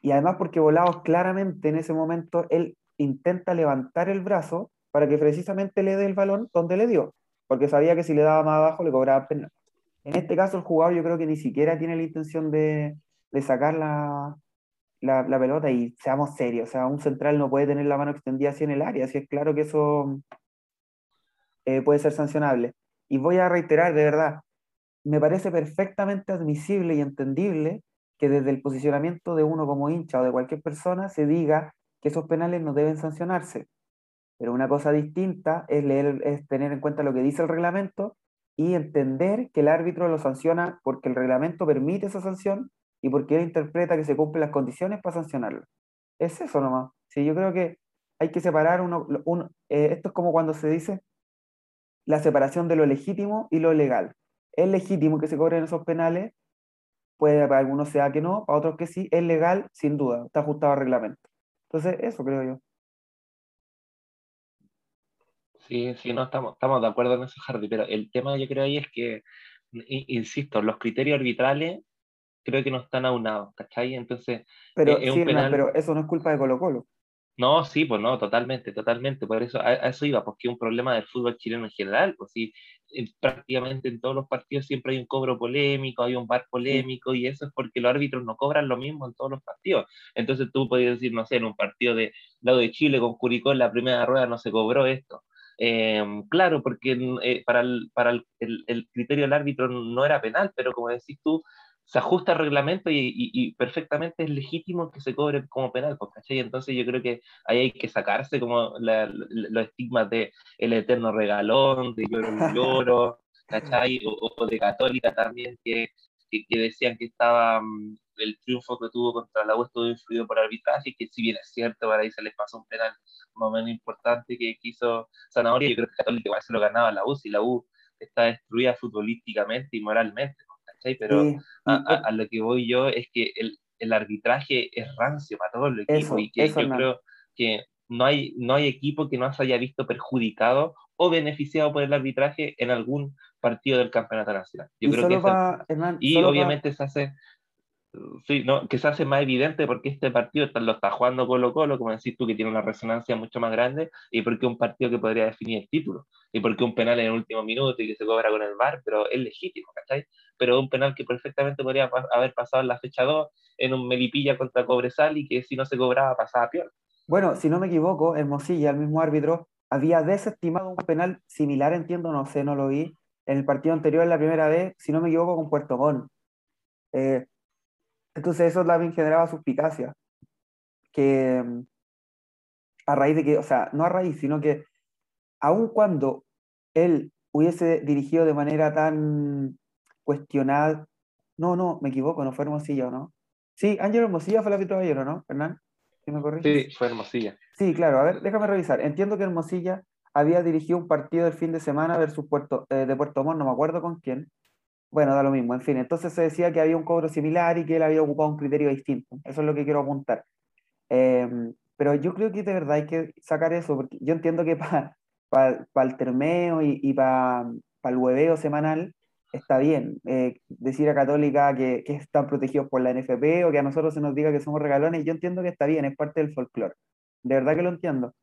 y además porque Volados claramente en ese momento él intenta levantar el brazo para que precisamente le dé el balón donde le dio, porque sabía que si le daba más abajo le cobraba pena. En este caso el jugador yo creo que ni siquiera tiene la intención de, de sacar la, la, la, pelota y seamos serios, o sea, un central no puede tener la mano extendida así en el área, así es claro que eso eh, puede ser sancionable. Y voy a reiterar, de verdad, me parece perfectamente admisible y entendible que desde el posicionamiento de uno como hincha o de cualquier persona se diga que esos penales no deben sancionarse. Pero una cosa distinta es, leer, es tener en cuenta lo que dice el reglamento y entender que el árbitro lo sanciona porque el reglamento permite esa sanción y porque él interpreta que se cumplen las condiciones para sancionarlo. Es eso nomás. Sí, yo creo que hay que separar uno, uno eh, esto es como cuando se dice la separación de lo legítimo y lo legal. Es legítimo que se cobren esos penales, puede para algunos sea que no, para otros que sí, es legal sin duda, está ajustado al reglamento. Entonces, eso creo yo. Sí, sí, no, estamos, estamos de acuerdo en eso, Hardy, pero el tema yo creo ahí es que, insisto, los criterios arbitrales creo que no están aunados, ¿cachai? Entonces, pero, es sí, un penal... pero eso no es culpa de Colo Colo. No, sí, pues no, totalmente, totalmente. Por eso, a, a eso iba, porque es un problema del fútbol chileno en general. Pues sí, prácticamente en todos los partidos siempre hay un cobro polémico, hay un bar polémico, y eso es porque los árbitros no cobran lo mismo en todos los partidos. Entonces tú podrías decir, no sé, en un partido de lado de Chile con Curicó en la primera rueda no se cobró esto. Eh, claro, porque eh, para, el, para el, el, el, criterio del árbitro no era penal, pero como decís tú, se ajusta el reglamento y, perfectamente es legítimo que se cobre como penal, pues, ¿cachai? Entonces yo creo que ahí hay que sacarse como los estigmas de el eterno regalón, de lloro y lloro, ¿cachai? O, de católica también, que, que, decían que estaba mm, el triunfo que tuvo contra la U estuvo influido por arbitraje, que si bien es cierto, para ahí se les pasó un penal más o menos importante que quiso Zanahoria, yo creo que Católica igual se lo ganaba la U, si la U está destruida futbolísticamente y moralmente. Pero a, lo que voy yo es que el, el arbitraje es rancio para todos los equipos y que yo creo que no hay, no hay equipo que no se haya visto perjudicado o beneficiado por el arbitraje en algún partido del campeonato nacional. Yo creo que y obviamente se hace Sí, no, que se hace más evidente porque este partido lo está jugando Colo Colo, como decís tú, que tiene una resonancia mucho más grande, y porque es un partido que podría definir el título, y porque un penal en el último minuto y que se cobra con el VAR, pero es legítimo, ¿cachai? Pero un penal que perfectamente podría haber pasado en la fecha 2 en un Melipilla contra Cobresal y que si no se cobraba pasaba peor. Bueno, si no me equivoco, Hermosilla, el mismo árbitro, había desestimado un penal similar, entiendo, no sé, no lo vi, en el partido anterior, en la primera vez, si no me equivoco, con Puerto Montt. Eh, entonces eso también generaba suspicacia, que a raíz de que, o sea, no a raíz, sino que aun cuando él hubiese dirigido de manera tan cuestionada, no, no, me equivoco, no fue Hermosilla, ¿no? Sí, Ángel Hermosilla fue el árbitro ayer, ¿no, Hernán? ¿Sí me Sí, fue Hermosilla. Sí, claro, a ver, déjame revisar. Entiendo que Hermosilla había dirigido un partido el fin de semana versus Puerto, eh, de Puerto Montt, no me acuerdo con quién, bueno, da lo mismo, en fin. Entonces se decía que había un cobro similar y que él había ocupado un criterio distinto. Eso es lo que quiero apuntar. Em, pero yo creo que de verdad hay que sacar eso, porque yo entiendo que para el termeo y, y para el hueveo semanal está bien eh, decir a Católica que, que, están protegidos por la NFP o que a nosotros se nos diga que somos regalones. Yo entiendo que está bien, es parte del folclore. De verdad que lo entiendo.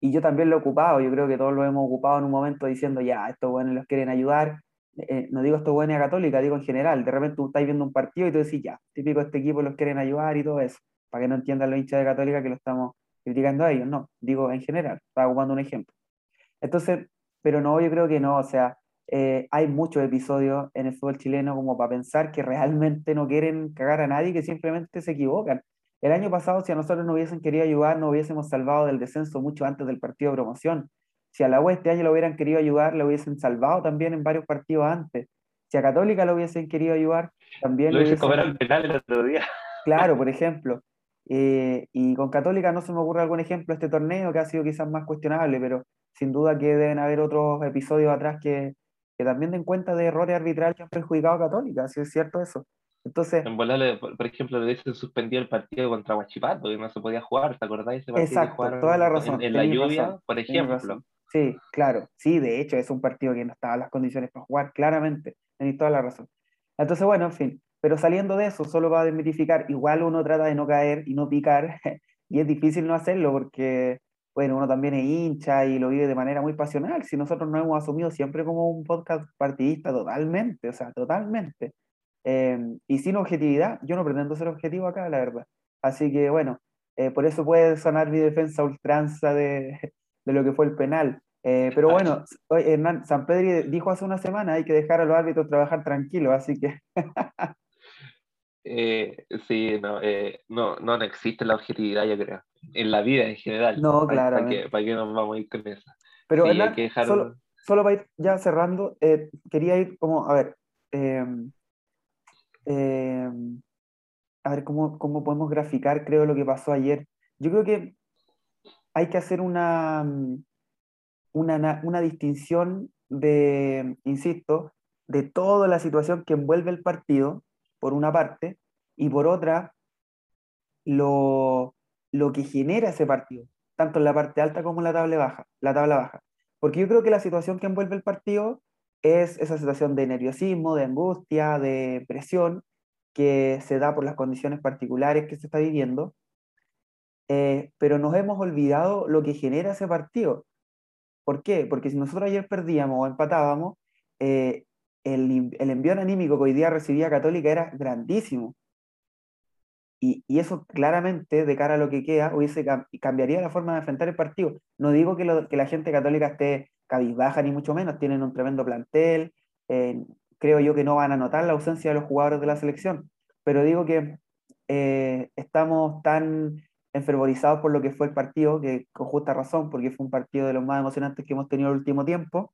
Y yo también lo he ocupado, yo creo que todos lo hemos ocupado en un momento diciendo, ya, estos buenos los quieren ayudar, eh, no digo esto buena católica, digo en general, de repente tú estás viendo un partido y tú decís, ya, típico este equipo los quieren ayudar y todo eso, para que no entiendan los hinchas de católica que lo estamos criticando a ellos, no, digo en general, estaba ocupando un ejemplo. Entonces, pero no, yo creo que no, o sea, eh, hay muchos episodios en el fútbol chileno como para pensar que realmente no quieren cagar a nadie, que simplemente se equivocan. El año pasado, si a nosotros no hubiesen querido ayudar, no hubiésemos salvado del descenso mucho antes del partido de promoción. Si a la U este año lo hubieran querido ayudar, lo hubiesen salvado también en varios partidos antes. Si a Católica lo hubiesen querido ayudar, también lo, hubiesen cobrado el penal el otro día. Claro, por ejemplo. Eh, y con Católica no se me ocurre algún ejemplo este torneo que ha sido quizás más cuestionable, pero sin duda que deben haber otros episodios atrás que, que también den cuenta de errores arbitrales que han perjudicado a Católica, si es cierto eso. Entonces, en volarle, por, ejemplo, le dicen suspendió el partido contra Huachipato, que no se podía jugar, ¿te acordáis? Ese partido Exacto, toda la razón. En, la lluvia, por ejemplo. Sí, claro, sí, de hecho es un partido que no estaba en las condiciones para jugar, claramente, tenéis toda la razón. Entonces, bueno, en fin, pero saliendo de eso, solo va a desmitificar, igual uno trata de no caer y no picar, y es difícil no hacerlo porque, bueno, uno también es hincha y lo vive de manera muy pasional, si nosotros nos hemos asumido siempre como un podcast partidista totalmente, o sea, totalmente, em, y sin objetividad, yo no pretendo ser objetivo acá, la verdad. Así que, bueno, eh, por eso puede sonar mi defensa ultranza de, de lo que fue el penal. Eh, pero bueno, Hernán, San Pedro dijo hace una semana hay que dejar a los árbitros trabajar tranquilos, así que... eh, sí, no, eh, no, no, existe la objetividad, yo creo, en la vida en general. No, claro. ¿Para, qué, para nos vamos a ir con eso? Pero Hernán, solo, solo, para ir ya cerrando, eh, quería ir como, a ver, em, em, a ver cómo, cómo podemos graficar, creo, lo que pasó ayer. Yo creo que hay que hacer una, mm, una, una distinción de, insisto, de toda la situación que envuelve el partido, por una parte, y por otra, lo, lo que genera ese partido, tanto en la parte alta como en la tabla baja, la tabla baja. Porque yo creo que la situación que envuelve el partido es esa situación de nerviosismo, de angustia, de presión, que se da por las condiciones particulares que se está viviendo, eh, pero nos hemos olvidado lo que genera ese partido. ¿Por qué? Porque si nosotros ayer perdíamos o empatábamos, eh, el, el, envío anímico que hoy día recibía Católica era grandísimo. Y, eso claramente, de cara a lo que queda, hubiese, cambiaría la forma de enfrentar el partido. No digo que la gente católica esté cabizbaja, ni mucho menos, tienen un tremendo plantel, eh, creo yo que no van a notar la ausencia de los jugadores de la selección, pero digo que eh, estamos tan enfervorizados por lo que fue el partido, que con justa razón, porque fue un partido de los más emocionantes que hemos tenido el último tiempo,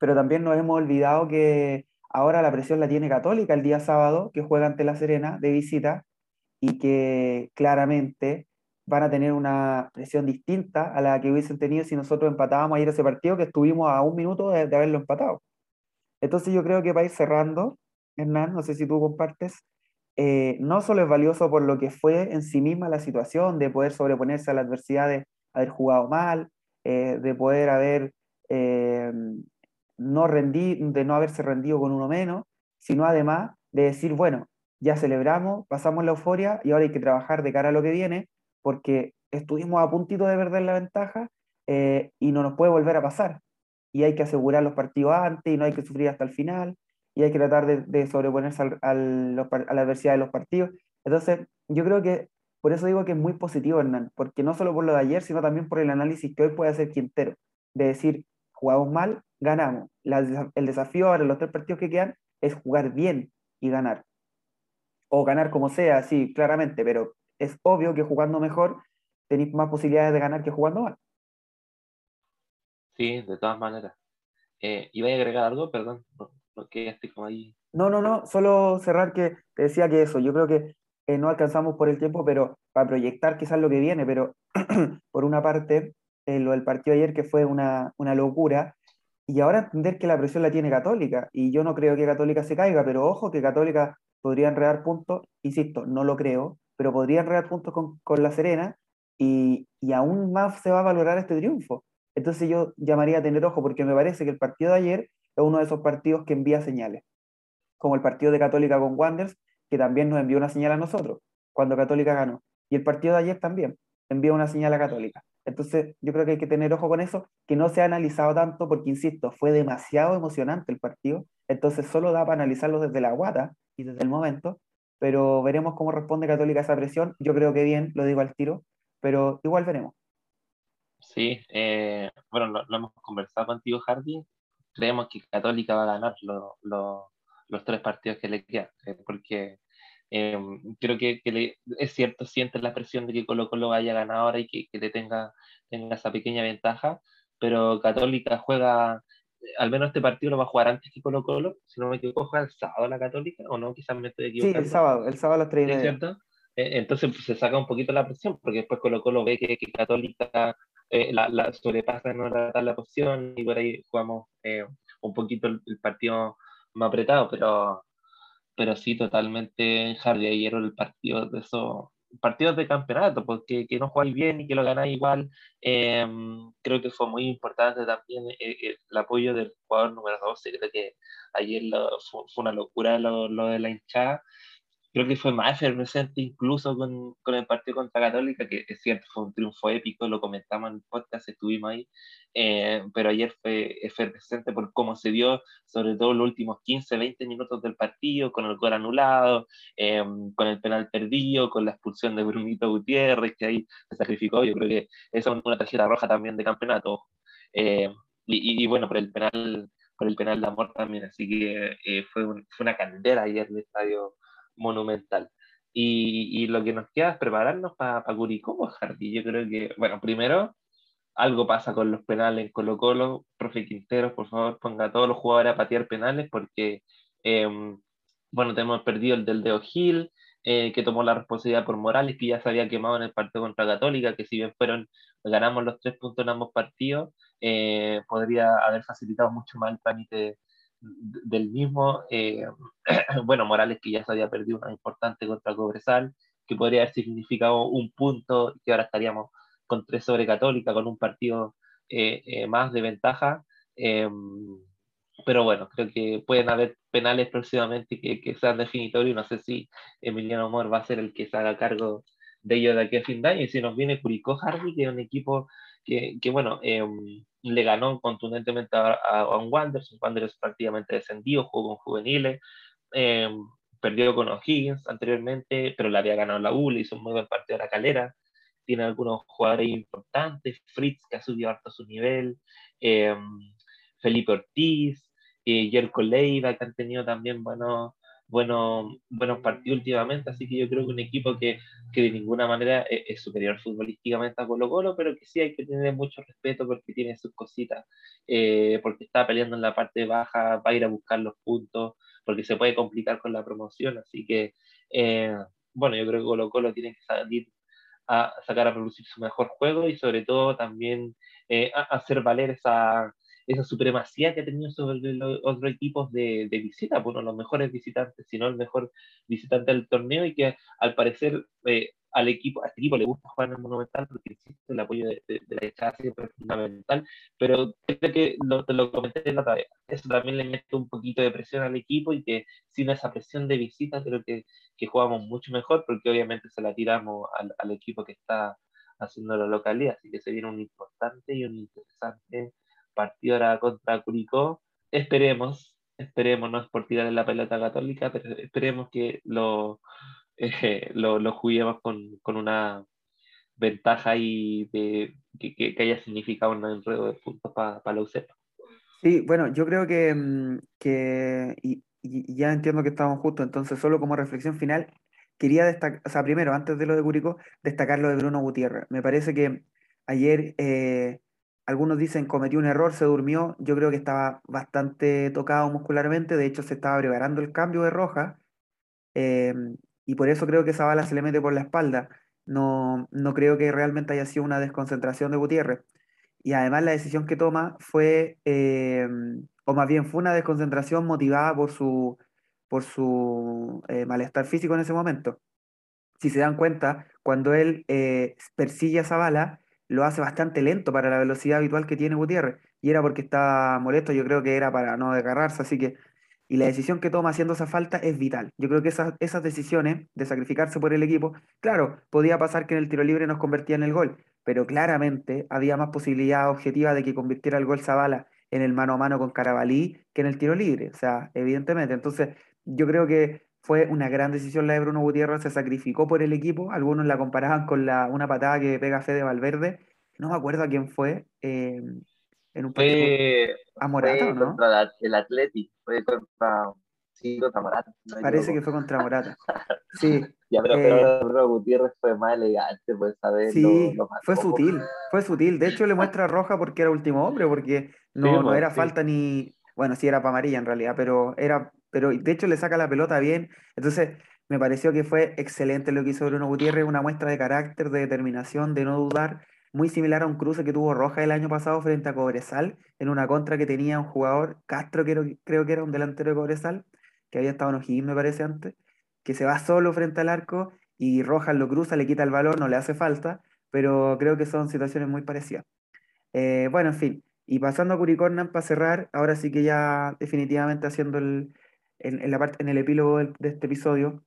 pero también nos hemos olvidado que ahora la presión la tiene Católica el día sábado, que juega ante La Serena de visita, y que claramente van a tener una presión distinta a la que hubiesen tenido si nosotros empatábamos ayer ese partido, que estuvimos a un minuto de, haberlo empatado. Entonces yo creo que para ir cerrando, Hernán, no sé si tú compartes, eh, no solo es valioso por lo que fue en sí misma la situación de poder sobreponerse a la adversidad de haber jugado mal, eh, de poder haber eh, no rendir, de no haberse rendido con uno menos, sino además de decir, bueno, ya celebramos, pasamos la euforia y ahora hay que trabajar de cara a lo que viene, porque estuvimos a puntito de perder la ventaja eh, y no nos puede volver a pasar. Y hay que asegurar los partidos antes y no hay que sufrir hasta el final y hay que tratar de, sobreponerse al, a la adversidad de los partidos. Entonces, yo creo que por eso digo que es muy positivo, Hernán, porque no solo por lo de ayer, sino también por el análisis que hoy puede hacer Quintero, de decir, jugamos mal, ganamos. el desafío ahora los tres partidos que quedan es jugar bien y ganar. O ganar como sea, sí, claramente, pero es obvio que jugando mejor tenéis más posibilidades de ganar que jugando mal. Sí, de todas maneras. Eh, ¿Iba a agregar algo? Perdón, no, estoy como ahí. No, no, no, solo cerrar que te decía que eso, yo creo que eh, no alcanzamos por el tiempo, pero para proyectar quizás lo que viene, pero por una parte, eh, lo del partido ayer que fue una, una locura, y ahora entender que la presión la tiene Católica, y yo no creo que Católica se caiga, pero ojo que Católica podría enredar puntos, insisto, no lo creo, pero podría enredar puntos con, con La Serena, y, y, aún más se va a valorar este triunfo. Entonces yo llamaría a tener ojo, porque me parece que el partido de ayer es uno de esos partidos que envía señales, como el partido de Católica con Wanderers, que también nos envió una señal a nosotros, cuando Católica ganó. Y el partido de ayer también envió una señal a Católica. Entonces, yo creo que hay que tener ojo con eso, que no se ha analizado tanto, porque, insisto, fue demasiado emocionante el partido, entonces solo da para analizarlo desde la guata y desde el momento, pero veremos cómo responde Católica a esa presión. Yo creo que bien, lo digo al tiro, pero igual veremos. Sí, eh, bueno, lo, hemos conversado contigo, Hardy. Creemos que Católica va a ganar los tres partidos que le quedan, eh, porque Em, creo que, es cierto, siente la presión de que Colo Colo vaya ganadora y que, que le tenga, tenga esa pequeña ventaja, pero Católica juega, al menos este partido lo va a jugar antes que Colo Colo, si no me equivoco, juega el sábado la Católica, o no, quizás me estoy equivocando. Sí, el sábado, el sábado a las 3 y ¿cierto? E, entonces pues, se saca un poquito la presión, porque después Colo Colo ve que, que Católica eh, la, la, sobrepasa en la, la posición y por ahí jugamos eh, un poquito el, el partido más apretado, pero pero sí, totalmente Hardy. Ayer el partido de esos partidos de campeonato, porque que no jugáis bien y que lo ganáis igual. Em, creo que fue muy importante también eh, eh, el, apoyo del jugador número 12. Creo que ayer fue, una locura lo, lo de la hinchada creo que fue más efervescente incluso con, con, el partido contra Católica, que es cierto, fue un triunfo épico, lo comentamos en el podcast, estuvimos ahí, eh, pero ayer fue efervescente por cómo se dio, sobre todo los últimos 15, 20 minutos del partido, con el gol anulado, eh, con el penal perdido, con la expulsión de Brunito Gutiérrez, que ahí se sacrificó, yo creo que esa es una tarjeta roja también de campeonato. Eh, y, y, bueno, por el penal por el penal de amor también, así que fue, fue una candela ayer el estadio monumental. Y, y, lo que nos queda es prepararnos para pa Curicó, pues, Hardy. Yo creo que, bueno, primero, algo pasa con los penales en Colo Colo. Profe Quinteros, por favor, ponga a todos los jugadores a patear penales porque, em, bueno, tenemos perdido el del Deo Gil, eh, que tomó la responsabilidad por Morales, que ya se había quemado en el partido contra Católica, que si bien fueron, ganamos los tres puntos en ambos partidos, eh, podría haber facilitado mucho más el trámite del mismo, eh, bueno, Morales que ya se había perdido una importante contra Cobresal, que podría haber significado un punto, que ahora estaríamos con tres sobre Católica, con un partido eh, eh, más de ventaja. Em, pero bueno, creo que pueden haber penales próximamente que, que sean definitorios. No sé si Emiliano Mor va a ser el que se haga cargo de ello de aquí a fin de año. Y si nos viene Curicó Harvey, que es un equipo que, bueno, eh, le ganó contundentemente a, a, Wanderers, Wanderers prácticamente descendido, jugó con juveniles, eh, perdió con O'Higgins anteriormente, pero le había ganado la U, le hizo un muy buen partido a la calera, tiene algunos jugadores importantes, Fritz que ha subido harto su nivel, eh, Felipe Ortiz, Jerko Leiva, que han tenido también buenos, buenos, buenos partidos últimamente, así que yo creo que un equipo que, que de ninguna manera es, es, superior futbolísticamente a Colo Colo, pero que sí hay que tener mucho respeto porque tiene sus cositas, eh, porque está peleando en la parte baja, va a ir a buscar los puntos, porque se puede complicar con la promoción, así que, eh, bueno, yo creo que Colo Colo tiene que salir a sacar a producir su mejor juego y sobre todo también eh, a hacer valer esa, esa supremacía que ha tenido sobre los otros equipos de, de visita, bueno, los mejores visitantes, sino el mejor visitante del torneo y que al parecer eh, al equipo, a este equipo le gusta jugar en el Monumental porque existe el apoyo de, de, de la siempre es fundamental, pero creo que lo, te comenté en la eso también le mete un poquito de presión al equipo y que sin esa presión de visita creo que, que jugamos mucho mejor porque obviamente se la tiramos al, al equipo que está haciendo la localidad, así que se viene un importante y un interesante partido ahora contra Curicó. Esperemos, esperemos, no es por tirar en la pelota católica, pero esperemos que lo, eh, lo, lo, juguemos con, con, una ventaja y de, que, que, haya significado un enredo de puntos para pa la UCEP. Sí, bueno, yo creo que, mm, que y, ya entiendo que estamos justos, entonces solo como reflexión final, quería destacar, o sea, primero, antes de lo de Curicó, destacar lo de Bruno Gutiérrez. Me parece que ayer eh, algunos dicen cometió un error, se durmió. Yo creo que estaba bastante tocado muscularmente. De hecho, se estaba preparando el cambio de roja. Eh, y por eso creo que esa bala se le mete por la espalda. No, no creo que realmente haya sido una desconcentración de Gutiérrez. Y además la decisión que toma fue, eh, o más bien fue una desconcentración motivada por su, por su eh, malestar físico en ese momento. Si se dan cuenta, cuando él eh, persigue a esa bala, lo hace bastante lento para la velocidad habitual que tiene Gutiérrez. Y era porque estaba molesto, yo creo que era para no desgarrarse, así que... Y la decisión que toma haciendo esa falta es vital. Yo creo que esas, esas decisiones de sacrificarse por el equipo, claro, podía pasar que en el tiro libre nos convertía en el gol, pero claramente había más posibilidad objetiva de que convirtiera el gol Zavala en el mano a mano con Carabalí que en el tiro libre. O sea, evidentemente. Entonces, yo creo que fue una gran decisión la de Bruno Gutiérrez, se sacrificó por el equipo, algunos la comparaban con la, una patada que pega Fede Valverde, no me acuerdo a quién fue, eh, en un partido fue, a Morata, fue ¿no? Contra el Atleti, fue contra, sí, contra Morata. No Parece que fue contra Morata. Sí. ya, pero, eh, Bruno Gutiérrez fue más elegante, pues, saber. Sí, fue sutil, fue sutil. De hecho, le muestra roja porque era último hombre, porque no, sí, no era sí. falta ni. Bueno, sí era para amarilla en realidad, pero era pero de hecho le saca la pelota bien. Entonces, me pareció que fue excelente lo que hizo Bruno Gutiérrez, una muestra de carácter, de determinación, de no dudar, muy similar a un cruce que tuvo Roja el año pasado frente a Cobresal, en una contra que tenía un jugador, Castro creo, creo que era un delantero de Cobresal, que había estado en O'Higgins me parece antes, que se va solo frente al arco y Rojas lo cruza, le quita el valor, no le hace falta, pero creo que son situaciones muy parecidas. Eh, bueno, en fin, y pasando a Curicornan para cerrar, ahora sí que ya definitivamente haciendo el, en, la parte, en el epílogo de, de, este episodio,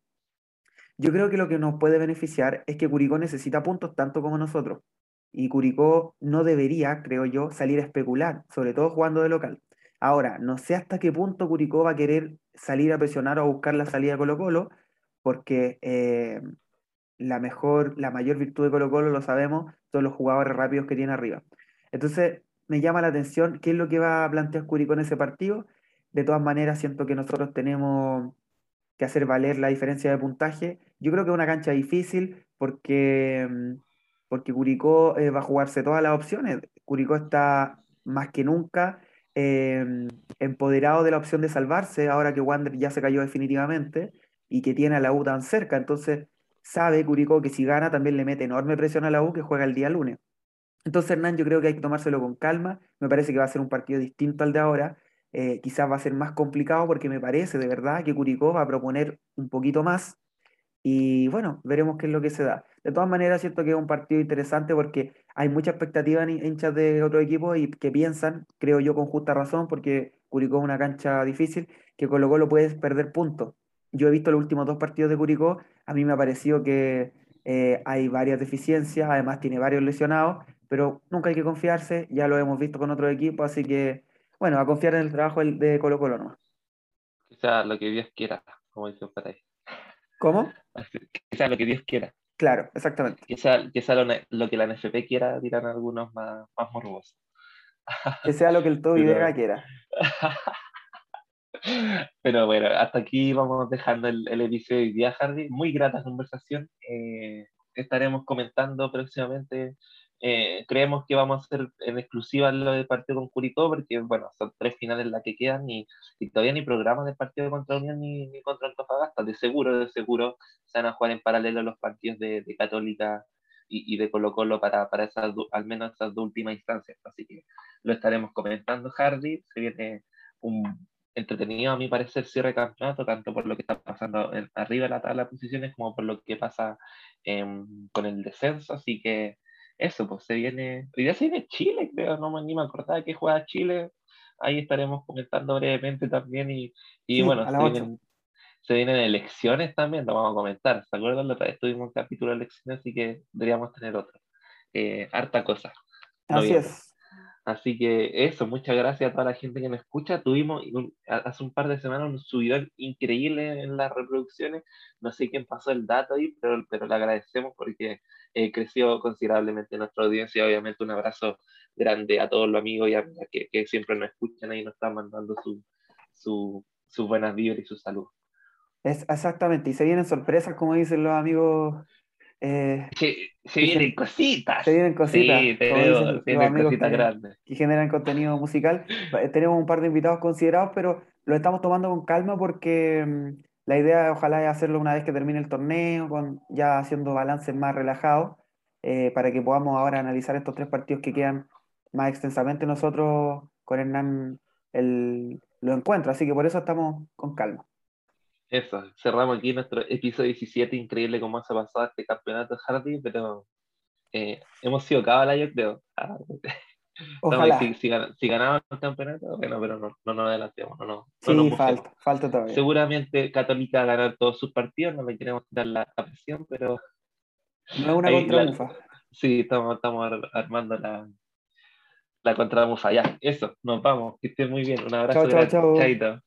yo creo que lo que nos puede beneficiar es que Curicó necesita puntos tanto como nosotros. Y Curicó no debería, creo yo, salir a especular, sobre todo jugando de local. Ahora, no sé hasta qué punto Curicó va a querer salir a presionar o a buscar la salida de Colo Colo, porque eh, la mejor, la mayor virtud de Colo Colo, lo sabemos, son los jugadores rápidos que tiene arriba. Entonces, me llama la atención qué es lo que va a plantear Curicó en ese partido de todas maneras, siento que nosotros tenemos que hacer valer la diferencia de puntaje. Yo creo que es una cancha difícil porque, mm, porque Curicó eh, va a jugarse todas las opciones. Curicó está más que nunca eh, empoderado de la opción de salvarse, ahora que Wander ya se cayó definitivamente y que tiene a la U tan cerca. Entonces, sabe Curicó que si gana también le mete enorme presión a la U que juega el día lunes. Entonces, Hernán, yo creo que hay que tomárselo con calma. Me parece que va a ser un partido distinto al de ahora eh, quizás va a ser más complicado porque me parece de verdad que Curicó va a proponer un poquito más y bueno, veremos qué es lo que se da. De todas maneras, siento que es un partido interesante porque hay mucha expectativa en hinchas de otro equipo y que piensan, creo yo con justa razón, porque Curicó es una cancha difícil, que Colo Colo puedes perder puntos. Yo he visto los últimos dos partidos de Curicó, a mí me ha parecido que eh, hay varias deficiencias, además tiene varios lesionados, pero nunca hay que confiarse, ya lo hemos visto con otro equipo, así que bueno, a confiar en el trabajo de Colo Colo nomás. Que sea lo que Dios quiera, como dice por ahí. ¿Cómo? Que sea lo que Dios quiera. Claro, exactamente. Que sea, lo, lo, que la NFP quiera, dirán algunos más, más morbosos. Que sea lo que el Toby Vega quiera. Pero bueno, hasta aquí vamos dejando el, el episodio de día, Hardy. Muy grata conversación. Eh, estaremos comentando próximamente. Eh, creemos que vamos a hacer en exclusiva lo del partido con Curicó, porque bueno, son tres finales las que quedan y, y todavía ni programas del partido contra Unión ni, ni, contra Antofagasta. De seguro, de seguro se van a jugar en paralelo los partidos de, de Católica y, y, de Colo Colo para, para esas, al menos esas dos últimas instancias. Así que lo estaremos comentando, Hardy. Se viene un entretenido, a mi parecer, cierre de campeonato, tanto por lo que está pasando en, arriba de la tabla de posiciones como por lo que pasa eh, con el descenso. Así que eso, pues se viene. Hoy día se viene Chile, creo, no me, ni me acordaba que juega Chile. Ahí estaremos comentando brevemente también. Y, y Sí, bueno, a se vienen, se vienen elecciones también, lo vamos a comentar. ¿Se acuerdan? La otra vez tuvimos un capítulo de elecciones, así que deberíamos tener otro. Eh, harta cosa. Así noviembre. es. Así que eso, muchas gracias a toda la gente que nos escucha. Tuvimos un- hace un par de semanas un subidón increíble en las reproducciones. No sé quién pasó el dato ahí, pero, pero le agradecemos porque eh, creció considerablemente nuestra audiencia. Obviamente un abrazo grande a todos los amigos y amigas que, que siempre nos escuchan y nos están mandando su, su, sus buenas vibras y su salud. Es exactamente. Y se vienen sorpresas, como dicen los amigos. eh, Se, se vienen se- cositas. se vienen cositas, Sí, dicen los vienen cositas que- grandes. que generan contenido musical. Eh, Tenemos un par de invitados considerados, pero lo estamos tomando con calma porque mm, la idea ojalá es hacerlo una vez que termine el torneo, con, ya haciendo balances más relajados, eh, para que podamos ahora analizar estos tres partidos que quedan más extensamente nosotros con Hernán el, lo encuentro. Así que por eso estamos con calma. Eso, cerramos aquí nuestro episodio 17, increíble cómo se ha pasado este campeonato Hardy, pero eh, hemos sido cábala, yo creo. Ojalá. si, si, si ganamos el campeonato, bueno, pero no, no nos adelantemos, no, no, Sí, falta, falta todavía. Seguramente Católica va a ganar todos sus partidos, no le queremos dar la, la presión, pero No es una contramufa. sí, estamos, estamos ar- armando la, la contramufa. Ya, eso, nos vamos, que estén muy bien. Un abrazo Chao, chao, chao. Chaito.